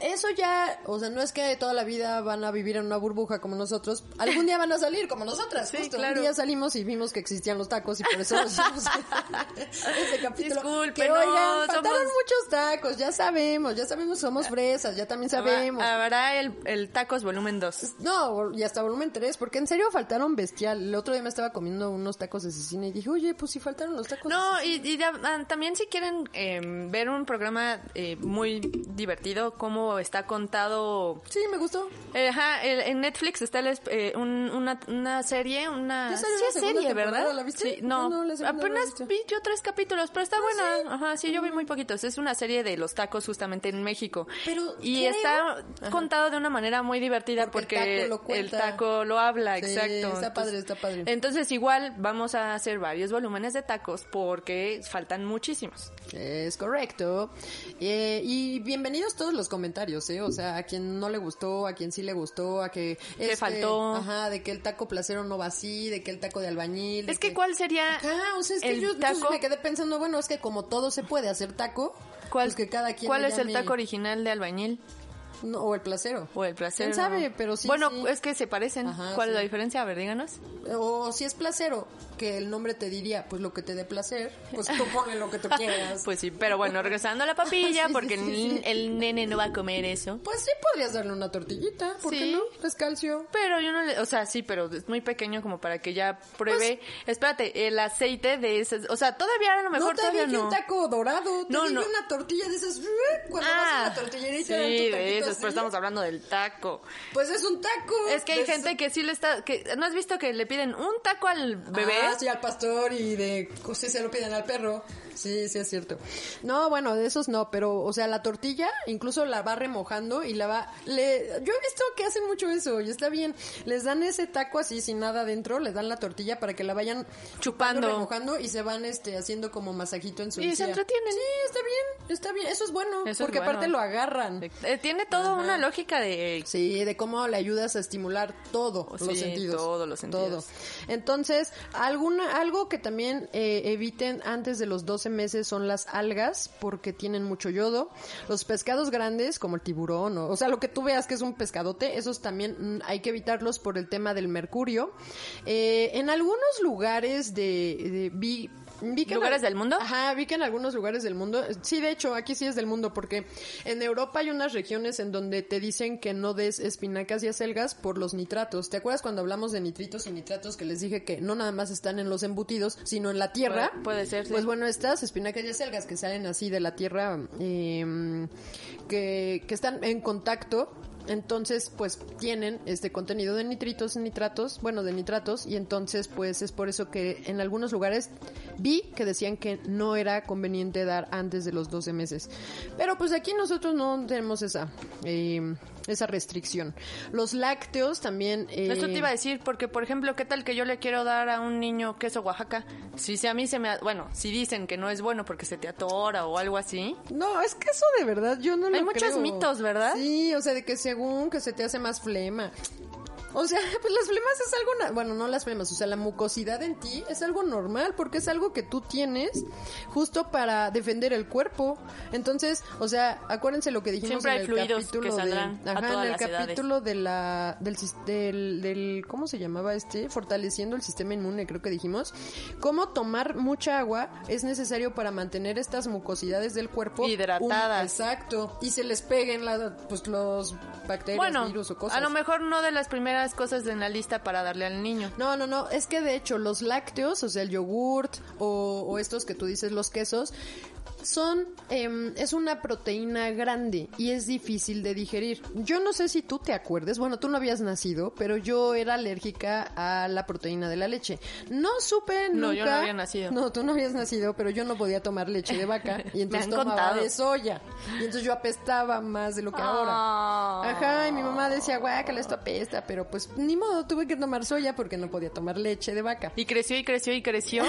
eso ya, o sea, no es que toda la vida van a vivir en una burbuja como nosotros. Algún día van a salir como nosotras. Sí, justo. claro. Un día salimos y vimos que existían los tacos y por eso hicimos *laughs* ese capítulo. Discúlpenos, que oigan, faltaron somos- muchos tacos, ya sabemos, ya sabemos, somos fresas, ya también sabemos. Habrá, el, el tacos volumen 2. No, y hasta volumen 3, porque en serio faltaron bestial. El otro día me estaba comiendo unos tacos de cecina y dije, oye, pues si faltaron los tacos. No, cecina". y, y ah, también si quieren eh, ver un programa eh, muy divertido cómo está contado. Sí, me gustó. Eh, Ajá, el- en Netflix está el eh, un- una, una serie, una... Sí, es serie, ¿verdad? ¿la viste? Sí, no, No, apenas vi yo tres capítulos, pero está Ah, buena. Ajá, sí, yo vi muy poquitos. Es una serie de los tacos justamente en México. Pero y está Ajá. contado de una manera muy divertida Porque el taco el taco lo habla, Sí, exacto. está padre, está padre. Entonces igual vamos a hacer varios volúmenes de tacos porque faltan muchísimos. Es correcto. Eh, y bienvenidos todos los comentarios, ¿eh? O sea, a quien no le gustó, a quien sí le gustó, a que... este, faltó. Ajá, de que el taco placero no va así, de que el taco de albañil... de Es que ¿cuál sería Ajá, o sea, es que el yo taco? me quedé pensando, bueno, es que como todo se puede hacer taco, ¿Cuál, pues que cada quien ¿cuál es el taco original de albañil? No, o el placero. O el placer. ¿Quién sabe? Pero sí, Bueno, sí. es que se parecen. Ajá, ¿Cuál es la diferencia? A ver, díganos. O si es placero, que el nombre te diría, pues lo que te dé placer, pues tú *laughs* ponle lo que tú quieras. Pues sí, pero bueno, regresando a la papilla, *laughs* Sí, porque el, el nene no va a comer eso. Pues sí podrías darle una tortillita, ¿por qué no? Es calcio. Pero yo no le, o sea, sí, pero es muy pequeño como para que ya pruebe. Espérate, el aceite de ese, o sea, todavía a lo mejor no te todavía no. un taco dorado, te No, no. una tortilla de esas, cuando vas a la tortillería y te dan tu de taquito esos, así. pero estamos hablando del taco. Pues es un taco. Es que hay De gente que sí le está, que ¿no has visto que le piden un taco al bebé? Ah, sí, al pastor y de... Sí, se lo piden al perro. Sí, sí, es cierto. No, bueno, de esos no, pero, o sea, la tortilla incluso la va remojando y la va... Le, yo he visto que hacen mucho eso y está bien. Les dan ese taco así sin nada dentro, les dan la tortilla para que la vayan Chupando. remojando y se van este haciendo como masajito en su Y se entretienen. Sí, está bien, está bien. Eso es bueno, Eso es porque bueno. aparte lo agarran. Eh, tiene toda una lógica de Sí, de cómo le ayudas a estimular todo Oh, Sí, los sentidos. todos los sentidos. Todo. Entonces, alguna, algo que también eh, eviten antes de los 12 meses son las algas, porque tienen mucho yodo. Los pescados grandes, como el tiburón, o, o sea, lo que tú veas que es un pescadote, esos también mm, hay que evitarlos por el tema del mercurio. Eh, en algunos lugares de, de- vi, vi que ¿Lugares del mundo? Ajá, vi que en algunos lugares del mundo, sí, de hecho, aquí sí es del mundo, porque en Europa hay unas regiones en donde te dicen que no des espinacas y acelgas por los nitratos. ¿Te acuerdas cuando hablamos de nitritos y nitratos que les dije que no nada más están en los embutidos, sino en la tierra? Puede- puede ser, sí. Pues bueno, estas espinacas y acelgas que salen así de la tierra, eh, que, que están en contacto entonces, pues tienen este contenido de nitritos, nitratos, bueno, de nitratos, y entonces, pues es por eso que en algunos lugares vi que decían que no era conveniente dar antes de los 12 meses. Pero pues aquí nosotros no tenemos esa, eh, esa restricción. Los lácteos también. eh, Esto te iba a decir, porque por ejemplo, ¿qué tal que yo le quiero dar a un niño queso Oaxaca? Si, si a mí se me... Bueno, si dicen que no es bueno porque se te atora o algo así. No, es que eso de verdad yo no lo Hay muchos creo. mitos, ¿verdad? Sí, o sea, de que según que se te hace más flema. O sea, *laughs* pues las flemas es algo, bueno, no las flemas, o sea, la mucosidad en ti es algo normal porque es algo que tú tienes justo para defender el cuerpo. Entonces, o sea, acuérdense lo que dijimos Siempre en el capítulo que de, ajá, en el edades. capítulo de la del, del del ¿cómo se llamaba este? Fortaleciendo el sistema inmune, creo que dijimos. Cómo tomar mucha agua es necesario para mantener estas mucosidades del cuerpo Hidratadas. un- exacto, y se les peguen la, pues los bacterias, Bueno, virus o cosas. a lo mejor no de las primeras cosas en la lista para darle al niño. No, no, no, es que de hecho los lácteos, o sea, el yogurt o, o estos que tú dices, los quesos, son, em, es una proteína grande y es difícil de digerir. Yo no sé si tú te acuerdes, bueno, tú no habías nacido, pero yo era alérgica a la proteína de la leche. No supe No, nunca. yo no había nacido. No, tú no habías nacido, pero yo no podía tomar leche de vaca *laughs* y entonces tomaba contado. de soya. Y entonces yo apestaba más de lo que Ah. ahora. Ajá, y mi mamá decía, guácala, esto apesta, pero pues ni modo, tuve que tomar soya porque no podía tomar leche de vaca. Y creció y creció y creció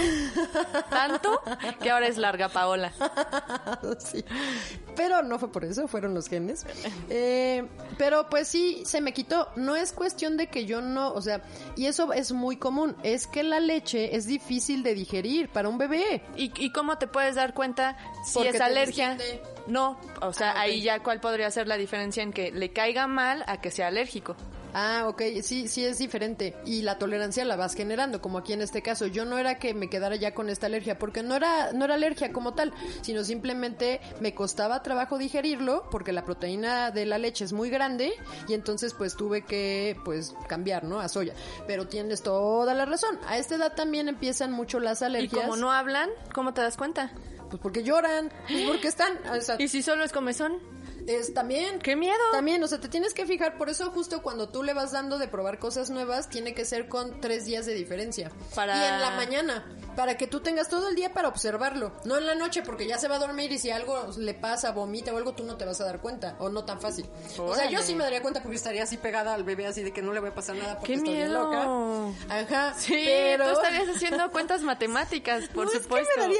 tanto que ahora es larga Paola. *laughs* sí. Pero no fue por eso, fueron los genes. Eh, pero pues sí, se me quitó. No es cuestión de que yo no, o sea, y eso es muy común, es que la leche es difícil de digerir para un bebé. ¿Y, y cómo te puedes dar cuenta si Porque es alergia? No, o sea, Ah, ahí ya cuál podría ser la diferencia en que le caiga mal a que sea alérgico. Ah, ok, sí, sí es diferente. Y la tolerancia la vas generando, como aquí en este caso. Yo no era que me quedara ya con esta alergia, porque no era, no era alergia como tal, sino simplemente me costaba trabajo digerirlo, porque la proteína de la leche es muy grande, y entonces pues tuve que, pues, cambiar, ¿no? A soya. Pero tienes toda la razón. A esta edad también empiezan mucho las Y alergias. como no hablan, ¿cómo te das cuenta? Pues porque lloran, pues porque están, o sea, ¿Y si solo es comezón? Es también. ¡Qué miedo! También, o sea, te tienes que fijar, por eso justo cuando tú le vas dando de probar cosas nuevas, tiene que ser con tres días de diferencia. Para- Y en la mañana, para que tú tengas todo el día para observarlo. No en la noche, porque ya se va a dormir y si algo le pasa, vomita o algo, tú no te vas a dar cuenta, o no tan fácil. O sea, yo sí me daría cuenta porque estaría así pegada al bebé, así de que no le voy a pasar nada porque ¡Qué estoy bien loca. Ajá, Sí, pero... tú estarías haciendo cuentas matemáticas, por No, es que supuesto. me daría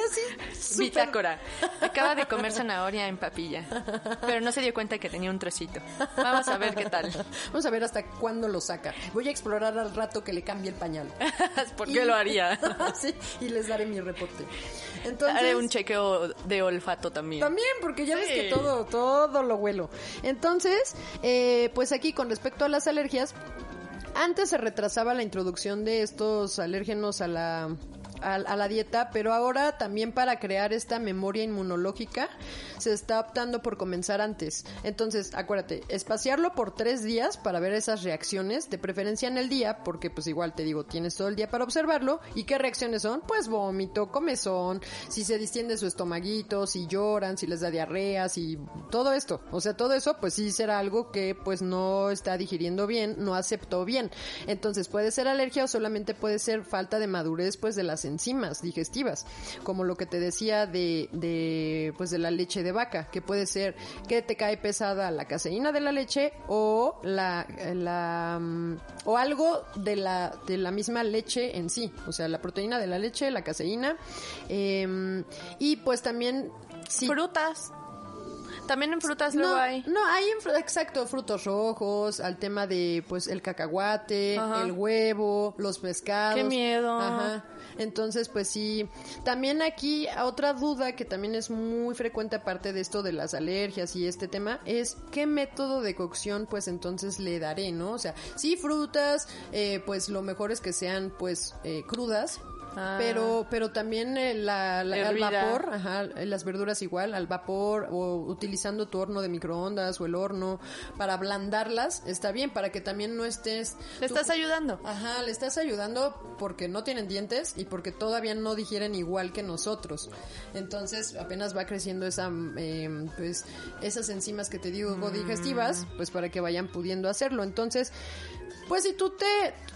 así Bitácora. Acaba de comer zanahoria en papilla, pero no se dio cuenta que tenía un trocito. Vamos a ver qué tal. Vamos a ver hasta cuándo lo saca. Voy a explorar al rato que le cambie el pañal. *laughs* ¿Por qué lo haría? *laughs* sí, y les daré mi reporte. Entonces, Haré un chequeo de olfato también. También, porque ya ves Sí. que todo, todo lo huelo. Entonces, eh, pues aquí con respecto a las alergias, antes se retrasaba la introducción de estos alérgenos a la, a, a la dieta, pero ahora también para crear esta memoria inmunológica se está optando por comenzar antes. Entonces, acuérdate, espaciarlo por tres días para ver esas reacciones, de preferencia en el día, porque pues igual te digo, tienes todo el día para observarlo. ¿Y qué reacciones son? Pues vómito, comezón, si se distiende su estomaguito, si lloran, si les da diarrea, si todo esto. O sea, todo eso pues sí será algo que pues no está digiriendo bien, no aceptó bien. Entonces puede ser alergia o solamente puede ser falta de madurez pues de las enzimas digestivas, como lo que te decía de, de pues de la leche de vaca, que puede ser que te cae pesada la caseína de la leche o la, la mm, o algo de la de la misma leche en sí, o sea, la proteína de la leche, la caseína em, y pues también sí, Frutas. También en frutas luego no, hay. no, hay en exacto frutos rojos, al tema de pues el cacahuate, Ajá. el huevo, los pescados. Qué miedo. Ajá. Entonces, pues sí. También aquí otra duda que también es muy frecuente aparte de esto de las alergias y este tema es qué método de cocción pues entonces le daré, ¿no? O sea, sí frutas, eh, pues lo mejor es que sean pues eh, crudas. Ah. Pero, pero también eh, la, la- al vapor, Ajá, las verduras igual, al vapor o utilizando tu horno de microondas o el horno para ablandarlas, está bien, para que también no estés... ¿Le tú- estás ayudando? Ajá, le estás ayudando porque no tienen dientes y porque todavía no digieren igual que nosotros. Entonces apenas va creciendo esa, eh, pues, esas enzimas que te digo digestivas, pues para que vayan pudiendo hacerlo. Entonces, pues si tú te,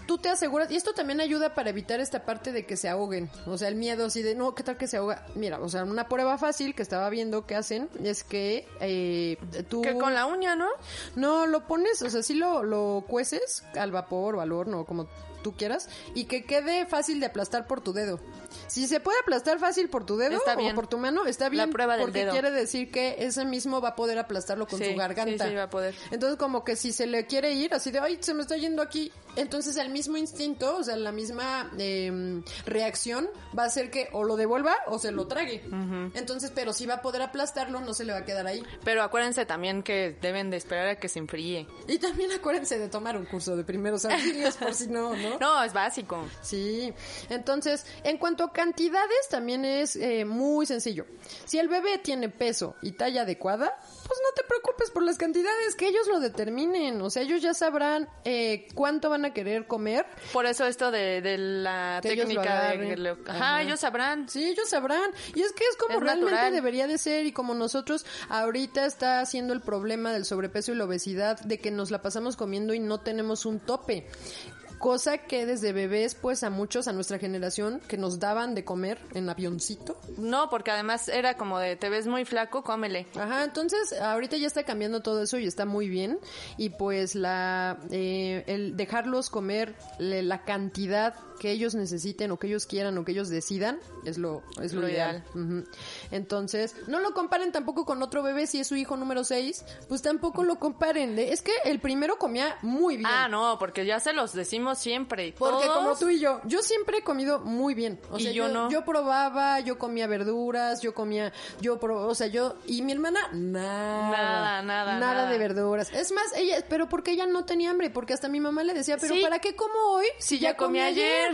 tú te aseguras, y esto también ayuda para evitar esta parte de que se ahoguen, o sea, el miedo así de, no, ¿qué tal que se ahoga? Mira, o sea, una prueba fácil que estaba viendo que hacen es que eh, tú... Que con la uña, ¿no? No, lo pones, o sea, sí lo, lo cueces al vapor o al horno como tú quieras y que quede fácil de aplastar por tu dedo. Si se puede aplastar fácil por tu dedo Está o por tu mano, está bien. prueba del porque dedo. quiere decir que ese mismo va a poder aplastarlo con Sí, su garganta. sí, sí, va a poder. Entonces, como que si se le quiere ir, así de, ay, se me está yendo aquí. Entonces, el mismo instinto, o sea, la misma eh, reacción va a hacer que o lo devuelva o se lo trague. Entonces, pero si va a poder aplastarlo, no se le va a quedar ahí. Pero acuérdense también que deben de esperar a que se enfríe. Y también acuérdense de tomar un curso de primeros auxilios, por si no, ¿no? No, es básico. Sí, entonces, en cuanto a cantidades, también es eh, muy sencillo. Si el bebé tiene peso y talla adecuada, pues no te preocupes por las cantidades, que ellos lo determinen. O sea, ellos ya sabrán eh, cuánto van a querer comer. Por eso esto de, de la Que ellos lo técnica de... Ajá, Ajá. ellos sabrán. Sí, ellos sabrán. Y es que es como Es realmente natural. debería de ser y como nosotros ahorita está haciendo el problema del sobrepeso y la obesidad de que nos la pasamos comiendo y no tenemos un tope. Cosa que desde bebés, pues a muchos, a nuestra generación, que nos daban de comer en avioncito. No, porque además era como de, te ves muy flaco, cómele. Ajá, entonces ahorita ya está cambiando todo eso y está muy bien. Y pues la eh, el dejarlos comer la cantidad que ellos necesiten o que ellos quieran o que ellos decidan es lo es lo, Lo ideal. Entonces, no lo comparen tampoco con otro bebé si es su hijo número 6, pues tampoco lo comparen. Es que el primero comía muy bien. Ah, no, porque ya se los decimos siempre. Porque Todos- como tú y yo, yo siempre he comido muy bien. O Y sea, yo no. Yo probaba, yo comía verduras, yo comía, yo pro- o sea, yo y mi hermana nada, Nada, nada, nada nada. de verduras. Es más, ella, pero porque ella no tenía hambre, porque hasta mi mamá le decía, pero Sí. ¿para qué como hoy Si ya comí ayer.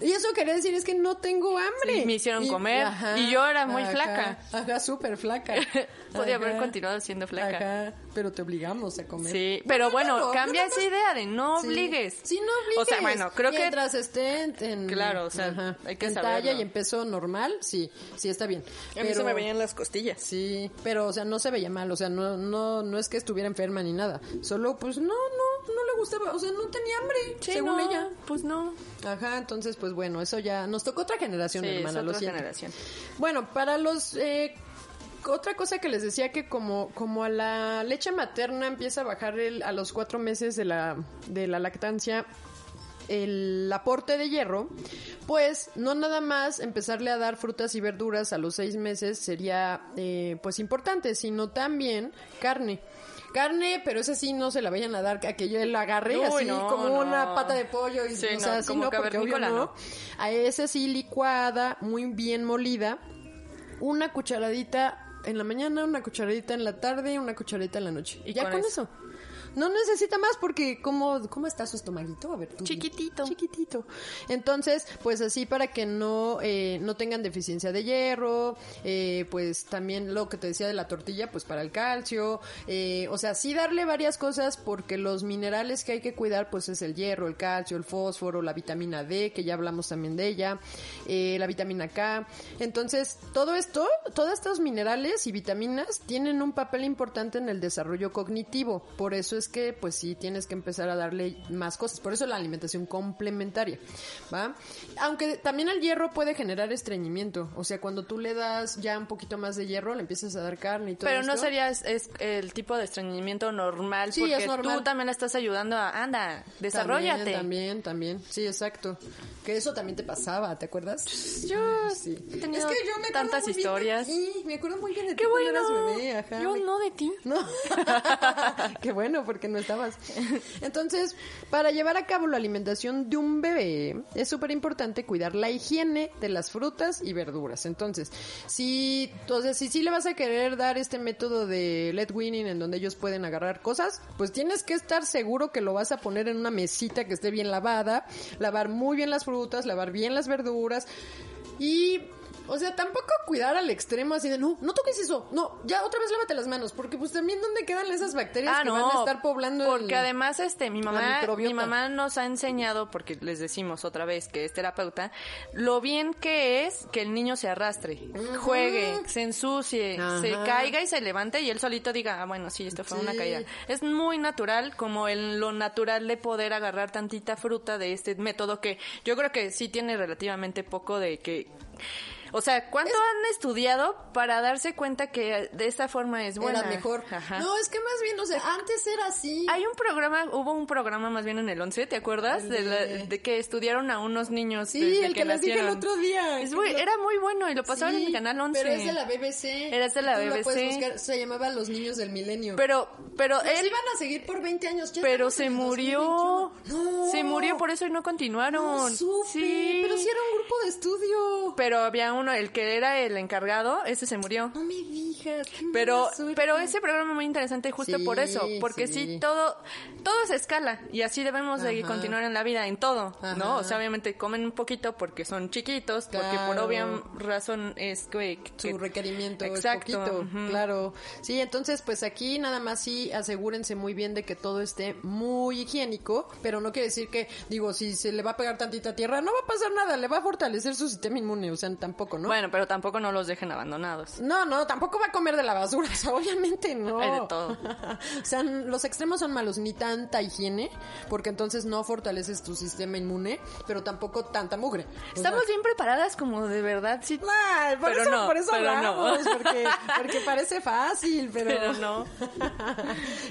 Y eso quería decir es que no tengo hambre. Sí, me hicieron Y- comer, y yo era muy ajá, flaca. Ajá, súper flaca. *laughs* Podía haber Ajá, continuado siendo flaca. Ajá, pero te obligamos a comer. Sí, pero bueno, no, cambia no, esa idea de no obligues. Sí, no obligues. O sea, bueno, creo que Mientras esté en, en- Claro, o sea, hay que en saberlo. talla y en peso normal, sí, sí está bien. a mí se me veían las costillas. Sí, pero o sea, no se veía mal, o sea, no no no es que estuviera enferma ni nada. Solo pues no no no le gustaba, o sea, no tenía hambre, Sí, según no, ella. Pues no. Ajá, entonces pues bueno, eso ya nos tocó otra generación, Sí, es hermana, lo otra siento. generación. Bueno, para los eh, otra cosa que les decía que como como a la leche materna empieza a bajar el, a los cuatro meses de la de la lactancia el aporte de hierro, pues no nada más empezarle a dar frutas y verduras a los seis meses sería eh, pues importante, sino también carne. Carne, pero esa sí no se la vayan a dar a que yo la agarre Uy, así no, como no. una pata de pollo y Sí, o no, sea, así como no, cavernícola, no. no. A esa sí licuada, muy bien molida, una cucharadita en la mañana, una cucharadita en la tarde, una cucharadita en la noche. Y ya con con, eso. eso. No necesita más porque ¿cómo, cómo está su estomaguito? A ver, tú. Chiquitito. Chiquitito. Entonces, pues así para que no, eh, no tengan deficiencia de hierro, eh, pues también lo que te decía de la tortilla, pues para el calcio, eh, o sea, sí darle varias cosas porque los minerales que hay que cuidar, pues es el hierro, el calcio, el fósforo, la vitamina D, que ya hablamos también de ella, eh, la vitamina K. Entonces, todo esto, todos estos minerales y vitaminas tienen un papel importante en el desarrollo cognitivo. Por eso es que, pues sí, tienes que empezar a darle más cosas. Por eso la alimentación complementaria, ¿va? Aunque también el hierro puede generar estreñimiento. O sea, cuando tú le das ya un poquito más de hierro, le empiezas a dar carne y todo Pero no esto. sería es, es el tipo de estreñimiento normal, Sí, porque es normal. tú también estás ayudando a, anda, desarrollate. También, también, también. Sí, exacto. Que eso también te pasaba, ¿te acuerdas? Yo Sí. es que yo me tantas muy bien de historias. ti, me acuerdo muy bien de ti Qué cuando bueno. eras bebé, ajá. Yo no de ti. No. *laughs* Qué bueno, porque no estabas. *laughs* Entonces, para llevar a cabo la alimentación de un bebé, es súper importante cuidar la higiene de las frutas y verduras. Entonces, si, entonces, si sí le vas a querer dar este método de let winning en donde ellos pueden agarrar cosas, pues tienes que estar seguro que lo vas a poner en una mesita que esté bien lavada, lavar muy bien las frutas, lavar bien las verduras y o sea, tampoco cuidar al extremo así de, no, no toques eso, no, ya otra vez lávate las manos, porque pues también dónde quedan esas bacterias Ah, que no, van a estar poblando porque el- además este mi mamá mi mamá nos ha enseñado porque les decimos otra vez que es terapeuta lo bien que es que el niño se arrastre juegue se ensucie se caiga y se levante y él solito diga ah bueno sí esto fue una caída es muy natural como el, lo natural de poder agarrar tantita fruta de este método que yo creo que sí tiene relativamente poco de que o sea, ¿cuánto han estudiado para darse cuenta que de esta forma es buena? era mejor. Ajá. No, es que más bien, o sea, antes era así. Hay un programa, hubo un programa más bien en el 11, ¿te acuerdas? De, la- de- que estudiaron a unos niños. sí, desde el que, les dije el otro día. Es que muy- lo- era muy bueno y lo pasaban en Sí, el canal 11. Pero es de la BBC. Era de la Tú BBC. buscar, Se llamaba Los Niños del Milenio. Pero, pero él, iban a seguir por 20 años. pero se murió. 2021. No. Se murió, por eso y no continuaron. No supe, sí. pero si era un grupo de estudio. Pero había uno, el que era el encargado, ese se murió. No me digas. qué Pero, pero ese programa muy interesante justo Sí, por eso, porque sí. sí. todo, todo es escala y así debemos de continuar en la vida, en todo, Ajá. ¿no? O sea, obviamente comen un poquito porque son chiquitos, porque por obvia razón es que, su que- requerimiento Exacto, es poquito, ujú. claro. Sí, entonces pues aquí nada más sí asegúrense muy bien de que todo esté muy higiénico, pero no quiere decir que, digo, si se le va a pegar tantita tierra, no va a pasar nada, le va a fortalecer su sistema inmune, o sea, tampoco, ¿no? Bueno, pero tampoco no los dejen abandonados. No, no, tampoco va a comer de la basura, *laughs* o sea, obviamente no. Hay de todo. *laughs* o sea, los extremos son malos, ni tanta higiene, porque entonces no fortaleces tu sistema inmune, pero tampoco tanta mugre. O sea, Estamos bien preparadas como de verdad, sí. Por Pero eso, no, por eso pero no. hablamos, porque, *laughs* porque parece fácil, pero... Pero no.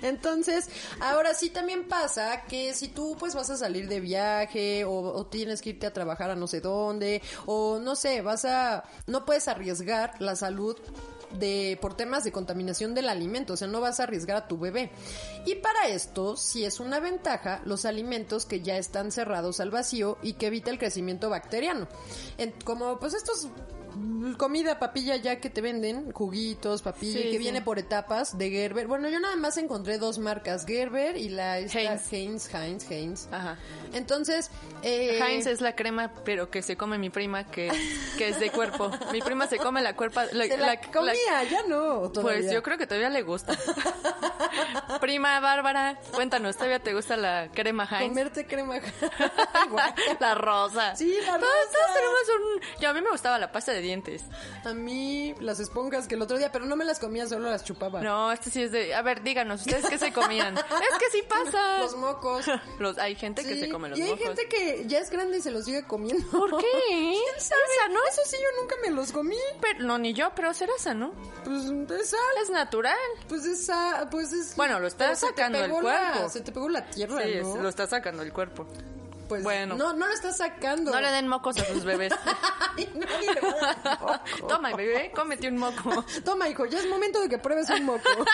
Entonces, ahora sí también pasa que si tú pues vas a salir de viaje o, o tienes que irte a trabajar a no sé dónde o no sé, vas a no puedes arriesgar la salud de por temas de contaminación del alimento, o sea, no vas a arriesgar a tu bebé. Y para esto, sí es una ventaja los alimentos que ya están cerrados al vacío y que evita el crecimiento bacteriano. Como pues estos comida, papilla ya que te venden, juguitos, papilla, Sí, que sí. viene por etapas de Gerber. Bueno, yo nada más encontré dos marcas, Gerber y la Heinz. Heinz, Heinz, Heinz. Ajá. Entonces, eh, Heinz es la crema, pero que se come mi prima, que, que es de cuerpo. Mi prima se come la cuerpa. La, se la, la- comía, la- ya no. todavía. pues yo creo que todavía le gusta. prima Bárbara, cuéntanos, ¿todavía te gusta la crema Heinz? Comerte crema. *laughs* *laughs* la rosa. Sí, la Todos- rosa. todos tenemos un... Yo, a mí me gustaba la pasta de dientes. A mí las esponjas que el otro día, pero no me las comía, solo las chupaba. No, este sí es de... A ver, díganos, ¿ustedes qué se comían? *laughs* es que sí pasa. Los mocos. *laughs* Los, hay gente que se come los y hay mocos. gente que ya es grande y se los sigue comiendo. ¿Por qué? *laughs* ¿Quién sabe? ¿no? Eso sí, yo nunca me los comí. Pero, no, ni yo, pero será ¿no? Pues es sal. Es natural. Pues esa, pues es. Bueno, lo está sacando el la- cuerpo. se te pegó la tierra, Sí, ¿no? es- lo está sacando el cuerpo. Pues bueno. No, no lo está sacando. No le den mocos a sus bebés. *laughs* Nadie le va a dar moco. Toma, bebé, cómete un moco. *laughs* Toma, hijo, ya es momento de que pruebes un moco. *laughs*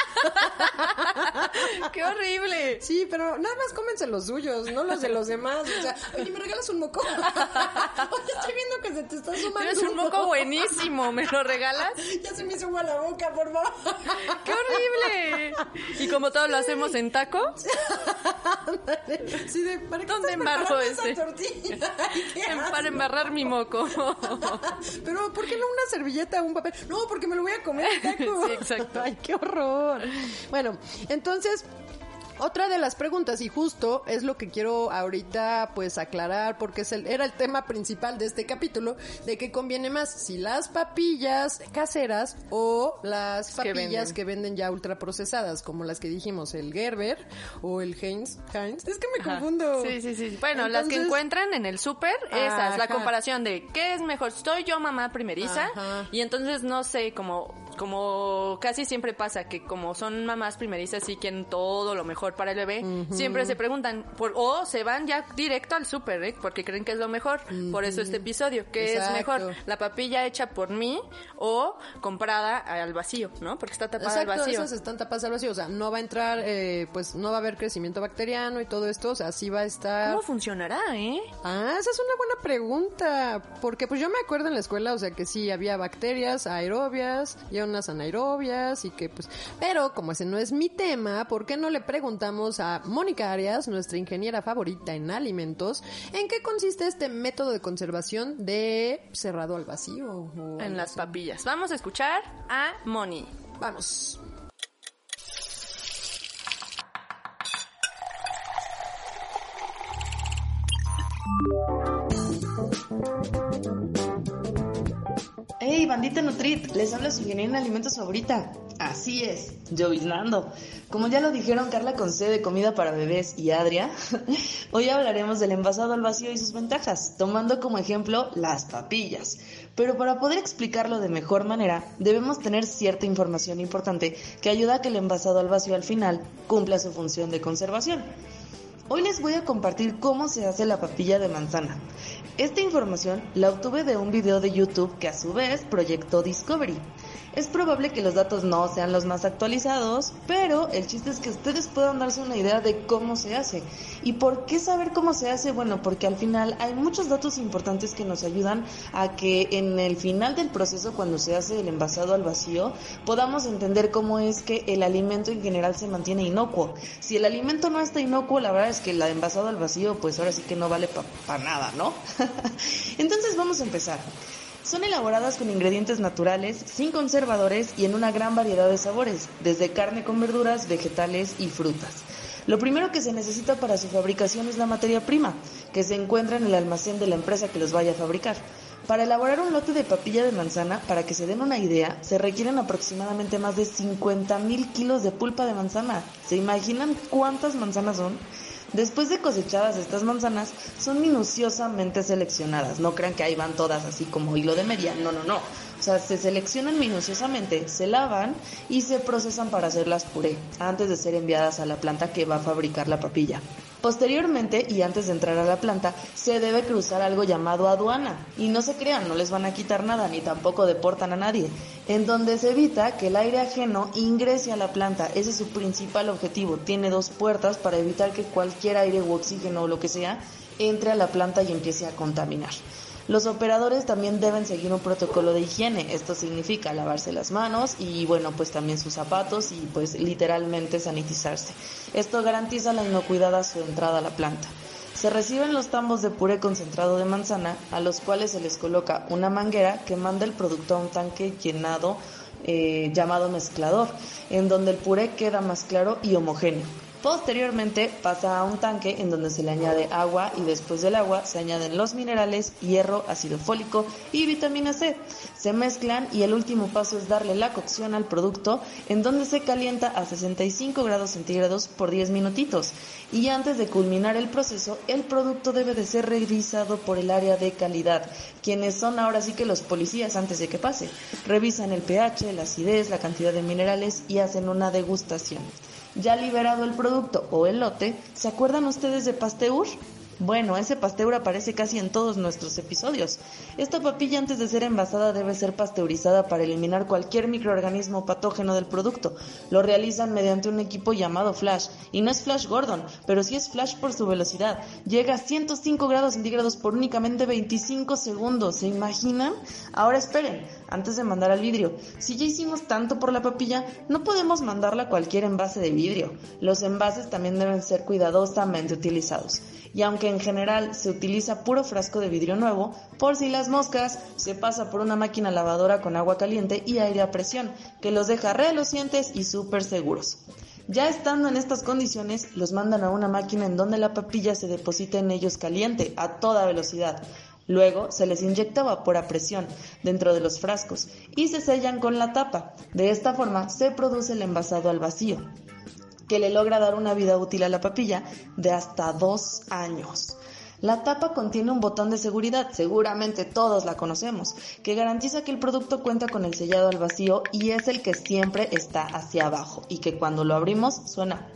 ¡Qué horrible! Sí, pero nada más cómense los suyos, no los de los demás. O sea, oye, ¿me regalas un moco? Oye, estoy viendo que se te está sumando. Tienes un moco buenísimo, ¿me lo regalas? Ya se me hizo agua la boca, por favor. ¡Qué horrible! Y como todos lo hacemos en taco, Sí, de, ¿para qué ¿Dónde preparando esa tortilla? *laughs* Para embarrar mi moco. *laughs* Pero, ¿por qué no una servilleta o un papel? No, porque me lo voy a comer *laughs* taco. Sí, exacto. Ay, qué horror. Bueno, entonces... Otra de las preguntas, y justo es lo que quiero ahorita pues aclarar, porque es el, era el tema principal de este capítulo, de qué conviene más, si las papillas caseras o las Que papillas venden. que venden ya ultraprocesadas, como las que dijimos, el Gerber o el Heinz. Heinz. Es que me Ajá. confundo. Sí, sí, sí. Bueno, las que encuentran en el súper, esa es la comparación de qué es mejor. Soy yo mamá primeriza Ajá. y entonces no sé, como como casi siempre pasa que como son mamás primerizas y quieren todo lo mejor para el bebé, siempre se preguntan por o se van ya directo al súper, ¿eh? porque creen que es lo mejor. Por eso este episodio, ¿qué es mejor? La papilla hecha por mí o comprada al vacío, ¿no? Porque está tapada Exacto, al vacío. esas están tapadas al vacío, o sea, no va a entrar, eh, pues no va a haber crecimiento bacteriano y todo esto, o sea, sí va a estar... ¿Cómo funcionará, eh? Ah, esa es una buena pregunta, porque pues yo me acuerdo en la escuela, o sea, que sí había bacterias aerobias y unas anaerobias y que pues... Pero como ese no es mi tema, ¿por qué no le preguntamos a Mónica Arias, nuestra ingeniera favorita en alimentos, en qué consiste este método de conservación de cerrado al vacío? En las así? papillas. Vamos a escuchar a Moni. Vamos. Hey, bandita Nutrit, les habla su ingeniera en alimentos favorita. Así es, lloviznando. Como ya lo dijeron Carla con C de comida para bebés y Adria, *laughs* hoy hablaremos del envasado al vacío y sus ventajas, tomando como ejemplo las papillas. Pero para poder explicarlo de mejor manera, debemos tener cierta información importante que ayuda a que el envasado al vacío al final cumpla su función de conservación. Hoy les voy a compartir cómo se hace la papilla de manzana. Esta información la obtuve de un video de YouTube que a su vez proyectó Discovery. Es probable que los datos no sean los más actualizados, pero el chiste es que ustedes puedan darse una idea de cómo se hace. ¿Y por qué saber cómo se hace? Bueno, porque al final hay muchos datos importantes que nos ayudan a que en el final del proceso, cuando se hace el envasado al vacío, podamos entender cómo es que el alimento en general se mantiene inocuo. Si el alimento no está inocuo, la verdad es que el envasado al vacío, pues ahora sí que no vale para nada, ¿no? *laughs* Entonces vamos a empezar. Son elaboradas con ingredientes naturales, sin conservadores y en una gran variedad de sabores, desde carne con verduras, vegetales y frutas. Lo primero que se necesita para su fabricación es la materia prima, que se encuentra en el almacén de la empresa que los vaya a fabricar. Para elaborar un lote de papilla de manzana, para que se den una idea, se requieren aproximadamente más de 50 mil kilos de pulpa de manzana. ¿Se imaginan cuántas manzanas son? Después de cosechadas estas manzanas, son minuciosamente seleccionadas. No crean que ahí van todas así como hilo de media. No, no, no. O sea, se seleccionan minuciosamente, se lavan y se procesan para hacerlas puré, antes de ser enviadas a la planta que va a fabricar la papilla. Posteriormente, y antes de entrar a la planta, se debe cruzar algo llamado aduana. Y no se crean, no les van a quitar nada, ni tampoco deportan a nadie. En donde se evita que el aire ajeno ingrese a la planta. Ese es su principal objetivo. Tiene dos puertas para evitar que cualquier aire u oxígeno o lo que sea entre a la planta y empiece a contaminar. Los operadores también deben seguir un protocolo de higiene. Esto significa lavarse las manos y bueno, pues también sus zapatos y pues literalmente sanitizarse. Esto garantiza la inocuidad a su entrada a la planta. Se reciben los tambos de puré concentrado de manzana, a los cuales se les coloca una manguera que manda el producto a un tanque llenado eh, llamado mezclador, en donde el puré queda más claro y homogéneo. Posteriormente pasa a un tanque en donde se le añade agua y después del agua se añaden los minerales, hierro, ácido fólico y vitamina C. Se mezclan y el último paso es darle la cocción al producto en donde se calienta a 65 grados centígrados por 10 minutitos. Y antes de culminar el proceso, el producto debe de ser revisado por el área de calidad, quienes son ahora sí que los policías antes de que pase. Revisan el pH, la acidez, la cantidad de minerales y hacen una degustación ya liberado el producto o el lote, ¿se acuerdan ustedes de Pasteur? Bueno, ese Pasteur aparece casi en todos nuestros episodios. Esta papilla antes de ser envasada debe ser pasteurizada para eliminar cualquier microorganismo patógeno del producto. Lo realizan mediante un equipo llamado Flash. Y no es Flash Gordon, pero sí es Flash por su velocidad. Llega a 105 grados centígrados por únicamente 25 segundos. ¿Se imaginan? Ahora esperen, antes de mandar al vidrio. Si ya hicimos tanto por la papilla, no podemos mandarla a cualquier envase de vidrio. Los envases también deben ser cuidadosamente utilizados y aunque en general se utiliza puro frasco de vidrio nuevo, por si las moscas, se pasa por una máquina lavadora con agua caliente y aire a presión, que los deja relucientes y súper seguros. Ya estando en estas condiciones, los mandan a una máquina en donde la papilla se deposita en ellos caliente, a toda velocidad. Luego se les inyecta vapor a presión dentro de los frascos y se sellan con la tapa. De esta forma se produce el envasado al vacío que le logra dar una vida útil a la papilla de hasta dos años. La tapa contiene un botón de seguridad, seguramente todos la conocemos, que garantiza que el producto cuenta con el sellado al vacío y es el que siempre está hacia abajo y que cuando lo abrimos suena.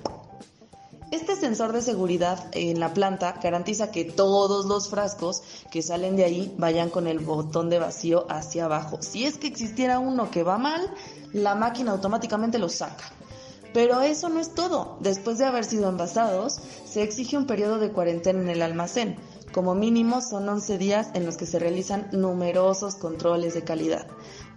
Este sensor de seguridad en la planta garantiza que todos los frascos que salen de ahí vayan con el botón de vacío hacia abajo. Si es que existiera uno que va mal, la máquina automáticamente lo saca. Pero eso no es todo. Después de haber sido envasados, se exige un periodo de cuarentena en el almacén. Como mínimo son 11 días en los que se realizan numerosos controles de calidad.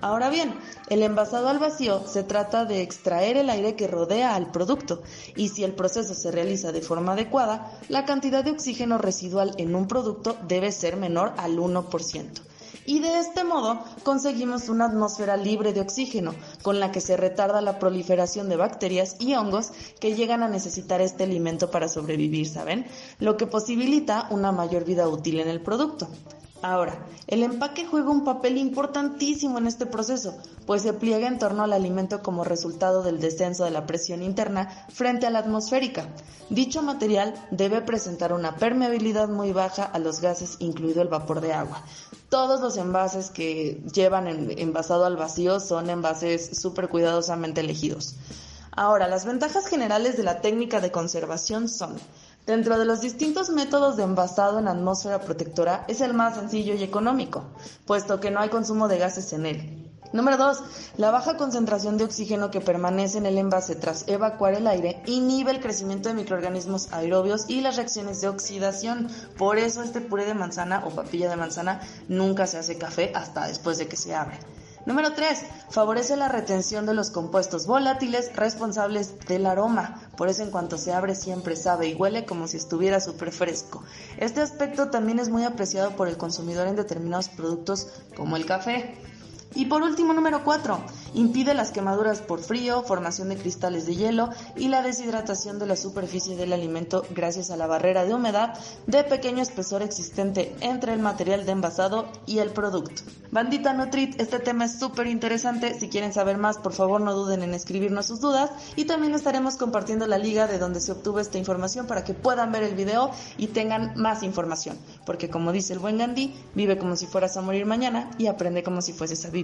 Ahora bien, el envasado al vacío se trata de extraer el aire que rodea al producto y si el proceso se realiza de forma adecuada, la cantidad de oxígeno residual en un producto debe ser menor al 1% y de este modo conseguimos una atmósfera libre de oxígeno, con la que se retarda la proliferación de bacterias y hongos que llegan a necesitar este alimento para sobrevivir, ¿saben? Lo que posibilita una mayor vida útil en el producto. Ahora, el empaque juega un papel importantísimo en este proceso, pues se pliega en torno al alimento como resultado del descenso de la presión interna frente a la atmosférica. Dicho material debe presentar una permeabilidad muy baja a los gases, incluido el vapor de agua. Todos los envases que llevan envasado al vacío son envases súper cuidadosamente elegidos. Ahora, las ventajas generales de la técnica de conservación son Dentro de los distintos métodos de envasado en atmósfera protectora es el más sencillo y económico, puesto que no hay consumo de gases en él. Número 2. La baja concentración de oxígeno que permanece en el envase tras evacuar el aire inhibe el crecimiento de microorganismos aerobios y las reacciones de oxidación. Por eso este puré de manzana o papilla de manzana nunca se hace café hasta después de que se abre. Número 3. Favorece la retención de los compuestos volátiles responsables del aroma. Por eso en cuanto se abre siempre sabe y huele como si estuviera súper fresco. Este aspecto también es muy apreciado por el consumidor en determinados productos como el café. Y por último, número 4, impide las quemaduras por frío, formación de cristales de hielo y la deshidratación de la superficie del alimento gracias a la barrera de humedad de pequeño espesor existente entre el material de envasado y el producto. Bandita Nutrit, este tema es súper interesante. Si quieren saber más, por favor no duden en escribirnos sus dudas y también estaremos compartiendo la liga de donde se obtuvo esta información para que puedan ver el video y tengan más información. Porque como dice el buen Gandhi, vive como si fueras a morir mañana y aprende como si fueses a vivir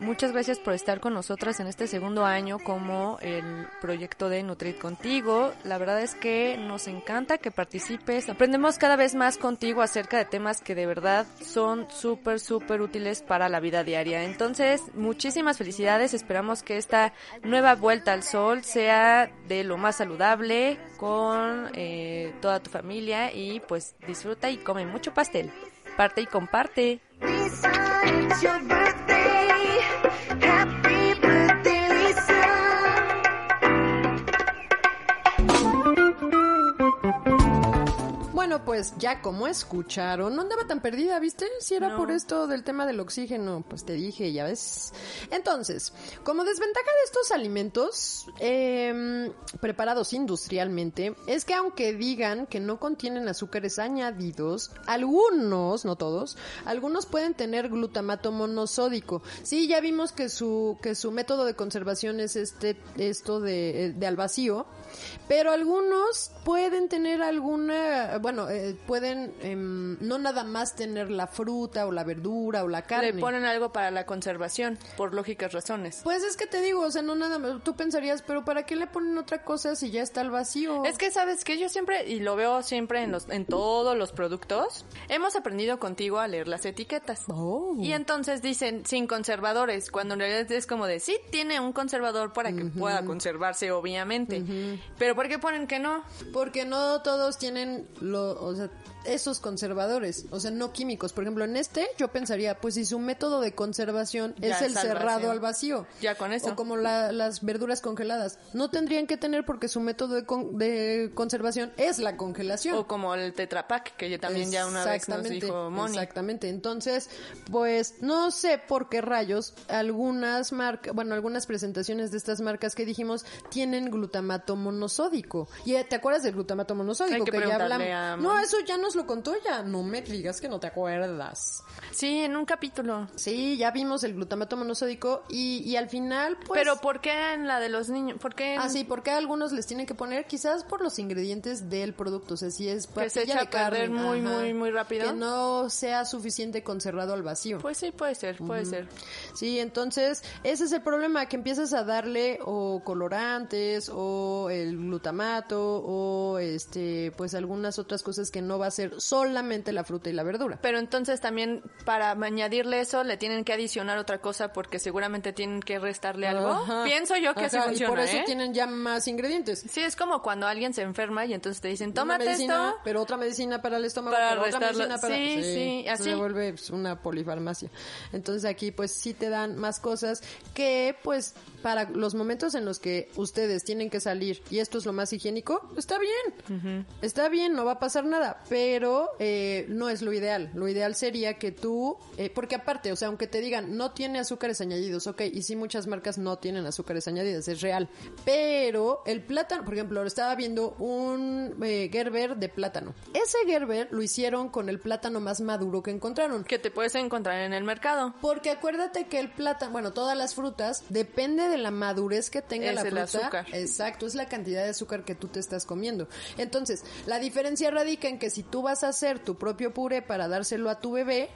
muchas gracias por estar con nosotras en este segundo año como el proyecto de Nutrit Contigo. La verdad es que nos encanta que participes. Aprendemos cada vez más contigo acerca de temas que de verdad son súper, súper útiles para la vida diaria. Entonces, muchísimas felicidades. Esperamos que esta nueva vuelta al sol sea de lo más saludable con eh, toda tu familia y pues disfruta y come mucho pastel. Parte y comparte. Besides your birthday, happy Bueno, pues ya como escucharon, no andaba tan perdida, ¿viste? Si era No. por esto del tema del oxígeno, pues te dije, ya ves. Entonces, como desventaja de estos alimentos em, preparados industrialmente, es que aunque digan que no contienen azúcares añadidos, algunos, no todos, algunos pueden tener glutamato monosódico. Sí, ya vimos que su, que su método de conservación es este, esto de, de al vacío, pero algunos pueden tener alguna, bueno, eh, pueden em, no nada más tener la fruta o la verdura o la carne. Le ponen algo para la conservación, por lógicas razones. Pues es que te digo, o sea, no nada más, tú pensarías, pero ¿para qué le ponen otra cosa si ya está al vacío? Es que sabes que yo siempre, y lo veo siempre en, los, en todos los productos, hemos aprendido contigo a leer las etiquetas. Oh. Y entonces dicen sin conservadores, cuando en realidad es como de sí tiene un conservador para que pueda conservarse, obviamente. Pero ¿por qué ponen que no? Porque no todos tienen lo, o sea, esos conservadores, o sea, no químicos. Por ejemplo, en este yo pensaría, pues si su método de conservación Ya es el cerrado al vacío. Ya con eso. O como la- las verduras congeladas. No tendrían que tener porque su método de, con- de conservación es la congelación. O como el tetrapac, que ya también ya una vez nos dijo Moni. Exactamente. Entonces, pues no sé por qué rayos algunas marcas, bueno, algunas presentaciones de estas marcas que dijimos tienen glutamato monosódico. ¿Y eh, te acuerdas del glutamato monosódico que que, ya hablamos? No, eso ya nos lo contó ya. No me digas que no te acuerdas. Sí, en un capítulo. Sí, ya vimos el glutamato monosódico y, y al final, pues... Pero ¿por qué en la de los niños? ¿Por qué en- Ah, sí, porque a algunos les tienen que poner quizás por los ingredientes del producto, o sea, si es Que se echa de a perder carne, muy, muy, muy rápido? Que no sea suficiente conservado al vacío. Pues sí, puede ser, puede ser. Sí, entonces ese es el problema, que empiezas a darle o colorantes o el glutamato o este pues algunas otras cosas que no va a ser solamente la fruta y la verdura. Pero entonces también para añadirle eso le tienen que adicionar otra cosa porque seguramente tienen que restarle algo. Ajá. Pienso yo que así Ajá, funciona, Y por eso ¿eh? tienen ya más ingredientes. Sí, es como cuando alguien se enferma y entonces te dicen, tómate medicina, esto. pero otra medicina para el estómago, Para pero otra medicina para... Sí, sí, así. Se vuelve pues, una polifarmacia. Entonces aquí pues sí te dan más cosas que pues para los momentos en los que ustedes tienen que salir y esto es lo más higiénico, está bien. Está bien, no va a pasar nada, pero eh, no es lo ideal. Lo ideal sería que tú, eh, porque aparte, o sea, aunque te digan no tiene azúcares añadidos, ok, y sí muchas marcas no tienen azúcares añadidos, es real, pero el plátano, por ejemplo, estaba viendo un eh, Gerber de plátano. Ese Gerber lo hicieron con el plátano más maduro que encontraron. Que te puedes encontrar en el mercado. Porque acuérdate que el plátano, bueno, todas las frutas, depende de la madurez que tenga Es la el fruta. azúcar. Exacto, es la cantidad de azúcar que tú te estás comiendo. Entonces, la diferencia radica en que si tú vas a hacer tu propio puré para dárselo a tu bebé,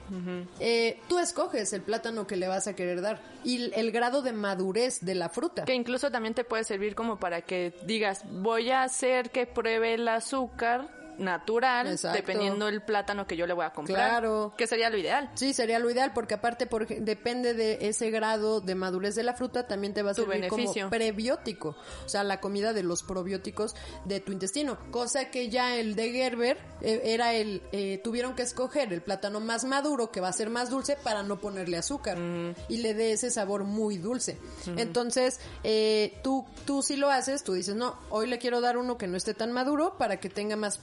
eh, tú escoges el plátano que le vas a querer dar y el, el grado de madurez de la fruta. Que incluso también te puede servir como para que digas, voy a hacer que pruebe el azúcar natural, Exacto. dependiendo el plátano que yo le voy a comprar. Claro. Que sería lo ideal. Sí, sería lo ideal porque aparte por, depende de ese grado de madurez de la fruta, también te va a Tu servir beneficio. como prebiótico, o sea, la comida de los probióticos de tu intestino, cosa que ya el de Gerber eh, era el, eh, tuvieron que escoger el plátano más maduro que va a ser más dulce para no ponerle azúcar y le dé ese sabor muy dulce. Entonces, eh, tú, tú si lo haces, tú dices, no, hoy le quiero dar uno que no esté tan maduro para que tenga más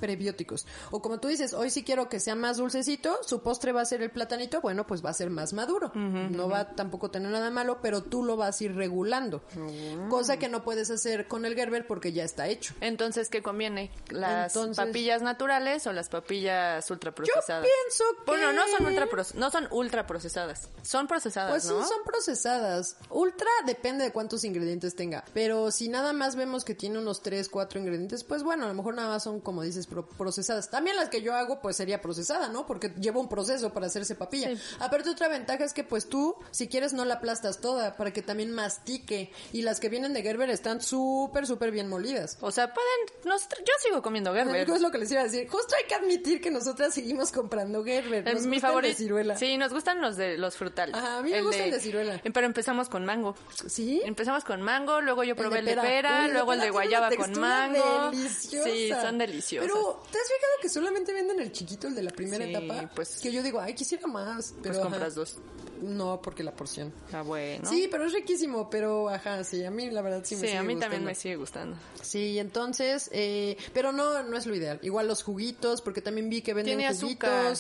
O como tú dices, hoy sí quiero que sea más dulcecito, su postre va a ser el platanito, bueno, pues va a ser más maduro. no va a tampoco tener nada malo, pero tú lo vas a ir regulando. Cosa que no puedes hacer con el Gerber porque ya está hecho. Entonces, ¿qué conviene? ¿Las Entonces- papillas naturales o las papillas ultraprocesadas? Yo pienso que... Bueno, no son ultra no son ultra procesadas. Son procesadas, Pues sí, ¿no? son procesadas. Ultra depende de cuántos ingredientes tenga. Pero si nada más vemos que tiene unos 3, 4 ingredientes, pues bueno, a lo mejor nada más son, como dices, pro- procesadas. También las que yo hago, pues sería procesada, ¿no? Porque lleva un proceso para hacerse papilla. Aparte, otra ventaja es que, pues tú, si quieres, no la aplastas toda para que también mastique. Y las que vienen de Gerber están súper, súper bien molidas. O sea, pueden... nosotros- yo sigo comiendo Gerber. Es lo que les iba a decir. Justo hay que admitir que nosotras seguimos comprando Gerber. Es Nos mi favorito. de ciruela. Sí, nos gustan los de los frutales. Ajá, a mí me El gustan de ciruela. Pero empezamos con mango. ¿Sí? Empezamos con mango, luego yo probé el de pera. pera, Uy, el luego el de guayaba con mango. deliciosa. Sí, son deliciosos. Pero, ¿te has fijado que solamente venden el chiquito, el de la primera Sí, etapa? pues- Que yo digo, ay, quisiera más. Pero pues ajá. compras dos. No, porque la porción. Ah, bueno. Sí, pero es riquísimo, pero ajá, sí, a mí la verdad sí Sí, me sigue a mí también gustando. me sigue gustando. Sí, entonces, eh, pero no, no es lo ideal. Igual los juguitos, porque también vi que venden Tiene juguitos. azúcar.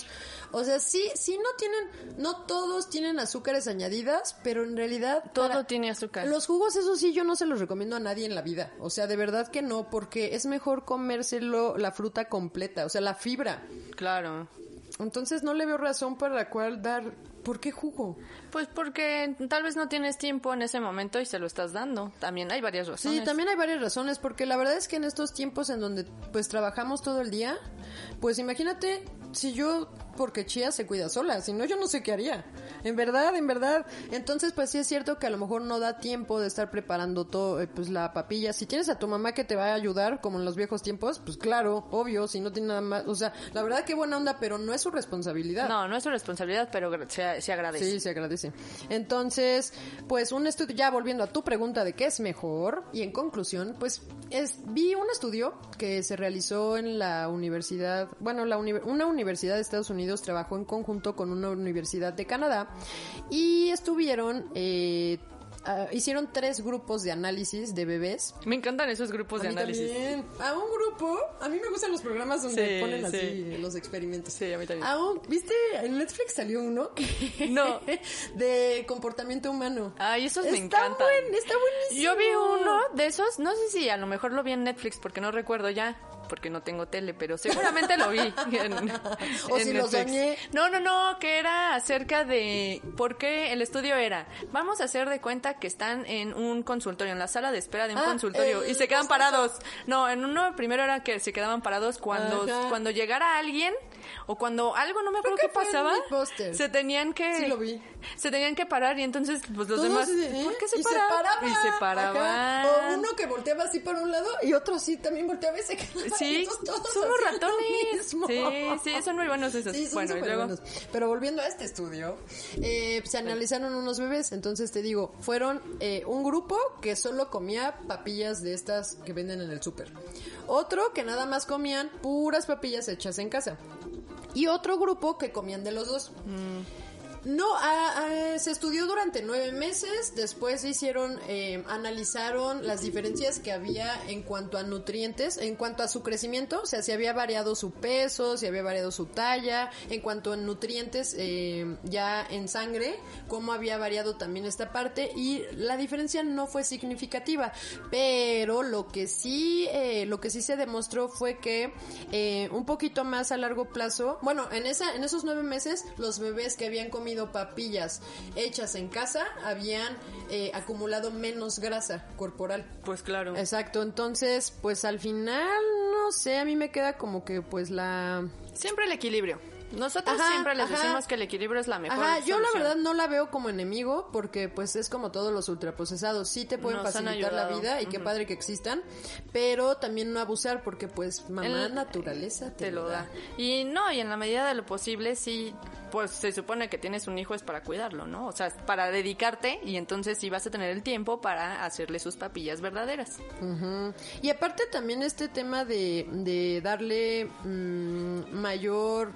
O sea, sí, sí no tienen, no todos tienen azúcares añadidas, pero en realidad Todo para- tiene azúcar. Los jugos, eso sí, yo no se los recomiendo a nadie en la vida. O sea, de verdad que no, porque es mejor comérselo la fruta completa, o sea, la fibra. Claro. Entonces no le veo razón para la cual dar. ¿Por qué jugo? Pues porque tal vez no tienes tiempo en ese momento y se lo estás dando. También hay varias razones. Sí, también hay varias razones, porque la verdad es que en estos tiempos en donde pues trabajamos todo el día, pues imagínate si yo, porque Chía se cuida sola, si no yo no sé qué haría. En verdad, en verdad. Entonces pues sí es cierto que a lo mejor no da tiempo de estar preparando todo, eh, pues la papilla. Si tienes a tu mamá que te va a ayudar, como en los viejos tiempos, pues claro, obvio, si no tiene nada más, o sea, la verdad que buena onda, pero no es su responsabilidad. No, no es su responsabilidad, pero gra- se, agradece. Sí, se agradece. Entonces, pues un estudio, ya volviendo a tu pregunta de qué es mejor, y en conclusión, pues es, vi un estudio que se realizó en la universidad, bueno, la una universidad de Estados Unidos trabajó en conjunto con una universidad de Canadá y estuvieron, eh, ah, hicieron tres grupos de análisis de bebés Me encantan esos grupos de mí análisis. también. A un grupo, a mí me gustan los programas donde Sí, ponen sí. así los experimentos. Sí, a mí también. A un- ¿Viste? En Netflix salió uno que- *laughs* No. *laughs* de comportamiento humano. Ay, esos me está encantan. buen- está buenísimo. Yo vi uno de esos, no sé si a lo mejor lo vi en Netflix porque no recuerdo ya, porque no tengo tele, pero seguramente lo vi. *laughs* En, O en si lo soñé. No, no, no, que era acerca de por qué el estudio era, vamos a hacer de cuenta que están en un consultorio, en la sala de espera de un Ah, consultorio el y se quedan parados. No, en uno primero era que se quedaban parados cuando Ajá. cuando llegara alguien o cuando algo no me acuerdo que qué pasaba, se tenían que Sí lo vi. se tenían que parar y entonces pues los Todos demás ¿eh? ¿por qué se y paraban? se paraban. Y se paraban. O uno que volteaba así para un lado y otro sí también volteaba y se quedaba. Sí, *laughs* todos lo ratones. Sí, sí, son muy buenos esos. Sí, bueno, y súper luego. buenos. Pero volviendo a este estudio, eh, se analizaron unos bebés. Entonces te digo, fueron eh, un grupo que solo comía papillas de estas que venden en el súper. Otro que nada más comían puras papillas hechas en casa. Y otro grupo que comían de los dos. No, ah, ah, se estudió durante nueve meses. Después hicieron, eh, analizaron las diferencias que había en cuanto a nutrientes, en cuanto a su crecimiento, o sea, si había variado su peso, si había variado su talla, en cuanto a nutrientes eh, ya en sangre, cómo había variado también esta parte y la diferencia no fue significativa, pero lo que sí, eh, lo que sí se demostró fue que eh, un poquito más a largo plazo, bueno, en esa, en esos nueve meses, los bebés que habían comido papillas hechas en casa habían eh, acumulado menos grasa corporal. Pues claro. Exacto, entonces, pues al final, no sé, a mí me queda como que pues la... Siempre el equilibrio. Nosotros Ajá, siempre les ajá. decimos que el equilibrio es la mejor. Ajá, yo la verdad no la veo como enemigo porque pues es como todos los ultraprocesados, sí te pueden Nos facilitar la vida y qué padre que existan, pero también no abusar porque pues mamá El- naturaleza te, te lo da. Y no, y en la medida de lo posible, sí, pues se supone que tienes un hijo es para cuidarlo, ¿no? O sea, para dedicarte y entonces sí vas a tener el tiempo para hacerle sus papillas verdaderas. Ujú. Y aparte también este tema de, de darle mm, mayor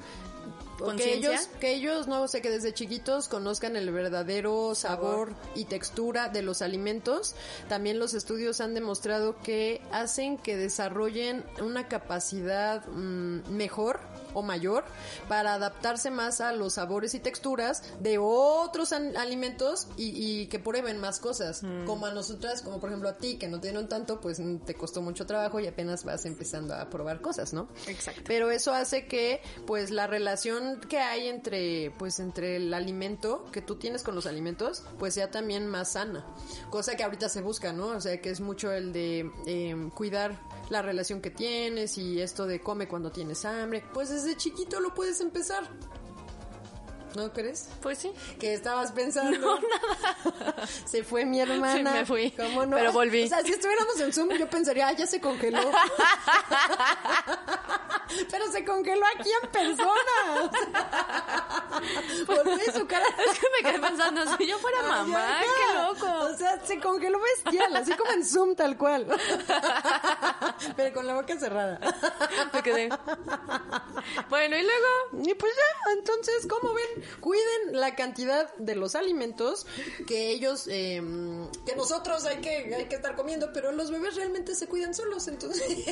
que ellos, que ellos, no sé, que desde chiquitos conozcan el verdadero sabor, y textura de los alimentos. También los estudios han demostrado que hacen que desarrollen una capacidad mm, mejor o mayor para adaptarse más a los sabores y texturas de otros alimentos y, y que prueben más cosas. Como a nosotras, como por ejemplo a ti, que no dieron tanto, pues mm, te costó mucho trabajo y apenas vas empezando a probar cosas, ¿no? Exacto. Pero eso hace que, pues, la relación que hay entre, pues, entre el alimento que tú tienes con los alimentos, pues sea también más sana. Cosa que ahorita se busca, ¿no? O sea, que es mucho el de eh, cuidar la relación que tienes y esto de come cuando tienes hambre, pues desde chiquito lo puedes empezar. ¿No crees? Pues sí. ¿Qué estabas pensando? *laughs* Se fue mi hermana. Sí, me fui. ¿Cómo no? Pero volví. O sea, si estuviéramos en Zoom, yo pensaría, ah, ya se congeló. *laughs* Pero se congeló aquí en persona. Volví su cara. Es que me quedé pensando, si yo fuera mamá, Ay, qué loco. O sea, se congeló bestial, así como en Zoom, tal cual. Pero con la boca cerrada. Me quedé. Bueno, y luego, Y pues ya, entonces, ¿cómo ven? Cuiden la cantidad de los alimentos que ellos, eh, que nosotros hay que, hay que estar comiendo, pero los bebés realmente se cuidan solos, entonces. *laughs*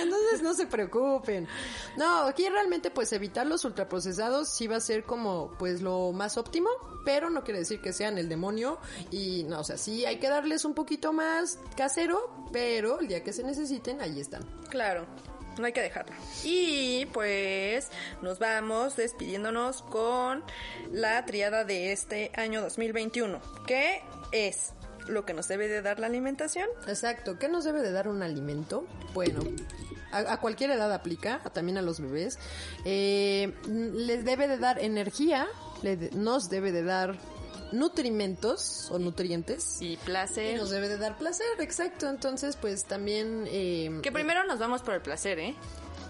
entonces no se preocupen. No, aquí realmente pues evitar los ultraprocesados sí va a ser como pues lo más óptimo, pero no quiere decir que sean el demonio y no, o sea, sí hay que darles un poquito más casero, pero el día que se necesiten, ahí están. claro, no hay que dejarlo. Y pues nos vamos despidiéndonos con la triada de este año 2021, que es lo que nos debe de dar la alimentación. Exacto. ¿Qué nos debe de dar un alimento? Bueno, a, a cualquier edad aplica, a- también a los bebés. Eh, les debe de dar energía, le de- nos debe de dar nutrimentos o nutrientes. Y Y placer. nos debe de dar placer, exacto. Entonces, pues también... eh, Que primero nos vamos por el placer, ¿eh?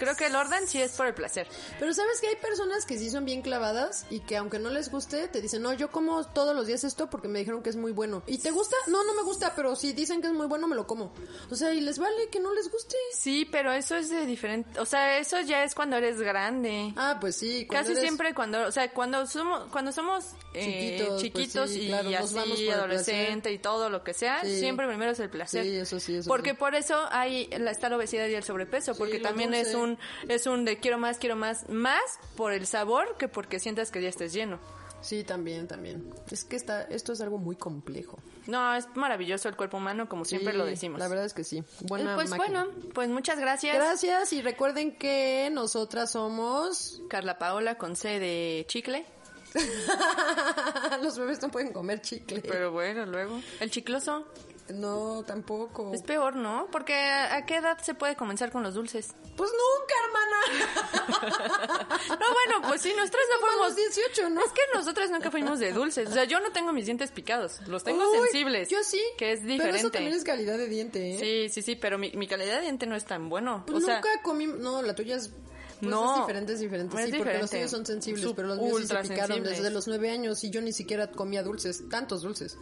Creo que el orden sí es por el placer. Pero sabes que hay personas que sí son bien clavadas y que aunque no les guste, te dicen, no, yo como todos los días esto porque me dijeron que es muy bueno. ¿Y te gusta? No, no me gusta, pero si dicen que es muy bueno, me lo como. O sea, y les vale que no les guste. Sí, pero eso es de diferente, o sea, eso ya es cuando eres grande. Ah, pues sí. Casi eres- siempre cuando, o sea, cuando somos, cuando somos eh, Chiquitos, chiquitos, pues sí, y claro, vamos así, el adolescente y todo lo que sea, Sí. siempre primero es el placer. Sí, eso sí, eso Porque sí. por eso hay la, está la obesidad y el sobrepeso, porque también es dulce. Un, es un de quiero más, quiero más, más por el sabor que porque sientas que ya estés lleno. Sí, también, también. Es que está, esto es algo muy complejo. No, es maravilloso el cuerpo humano, como siempre Sí, lo decimos. La verdad es que sí. Buena pues máquina. bueno, pues muchas gracias. Gracias y recuerden que nosotras somos... Carla Paola con C de chicle. *laughs* Los bebés no pueden comer chicle. Pero bueno, luego. El chicloso. No, tampoco. Es peor, ¿no? Porque ¿a qué edad se puede comenzar con los dulces? Pues nunca, hermana. *laughs* No, bueno, pues sí, nosotras no fuimos... los 18, ¿no? Es que nosotras nunca fuimos de dulces. O sea, yo no tengo mis dientes picados. Los tengo Uy, sensibles. Yo sí. Que es Pero diferente. eso también es calidad de diente, ¿eh? Sí, sí, sí, pero mi, mi calidad de diente no es tan bueno. Pues o sea, nunca comí... No, la tuya es... Pues No, es diferente, es diferente. es sí, porque los tuyos son sensibles, pero los míos sí se picaron sensibles. desde los nueve años y yo ni siquiera comía dulces, tantos dulces.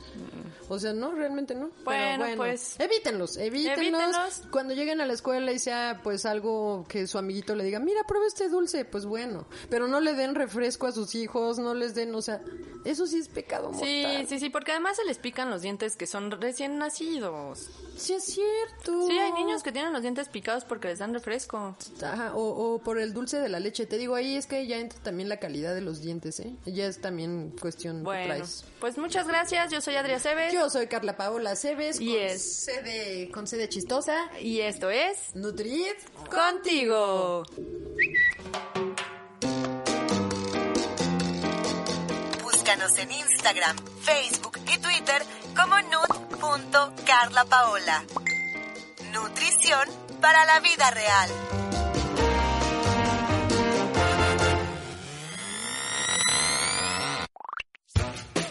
O sea, no, realmente no. Pero Bueno, pues- Evítenlos, evítenlos. Evítenlos. Cuando lleguen a la escuela y sea pues algo que su amiguito le diga, mira, prueba este dulce, pues bueno. Pero no le den refresco a sus hijos, no les den, o sea, eso sí es pecado sí, sí, sí, porque además se les pican los dientes que son recién nacidos. Sí es cierto. Sí, hay niños que tienen los dientes picados porque les dan refresco. Ajá, o, o por el dulce de la leche. Te digo, ahí es que ya entra también la calidad de los dientes, ¿eh? Ya es también cuestión que Bueno, traes. pues muchas gracias. Yo soy Adria Cebes. Yo soy Carla Paola Cebes, Y con es- sede, con sede chistosa, Y esto es... Nutrit. Contigo. Búscanos en Instagram, Facebook y Twitter como nut.carlapaola. Nutrición para la vida real.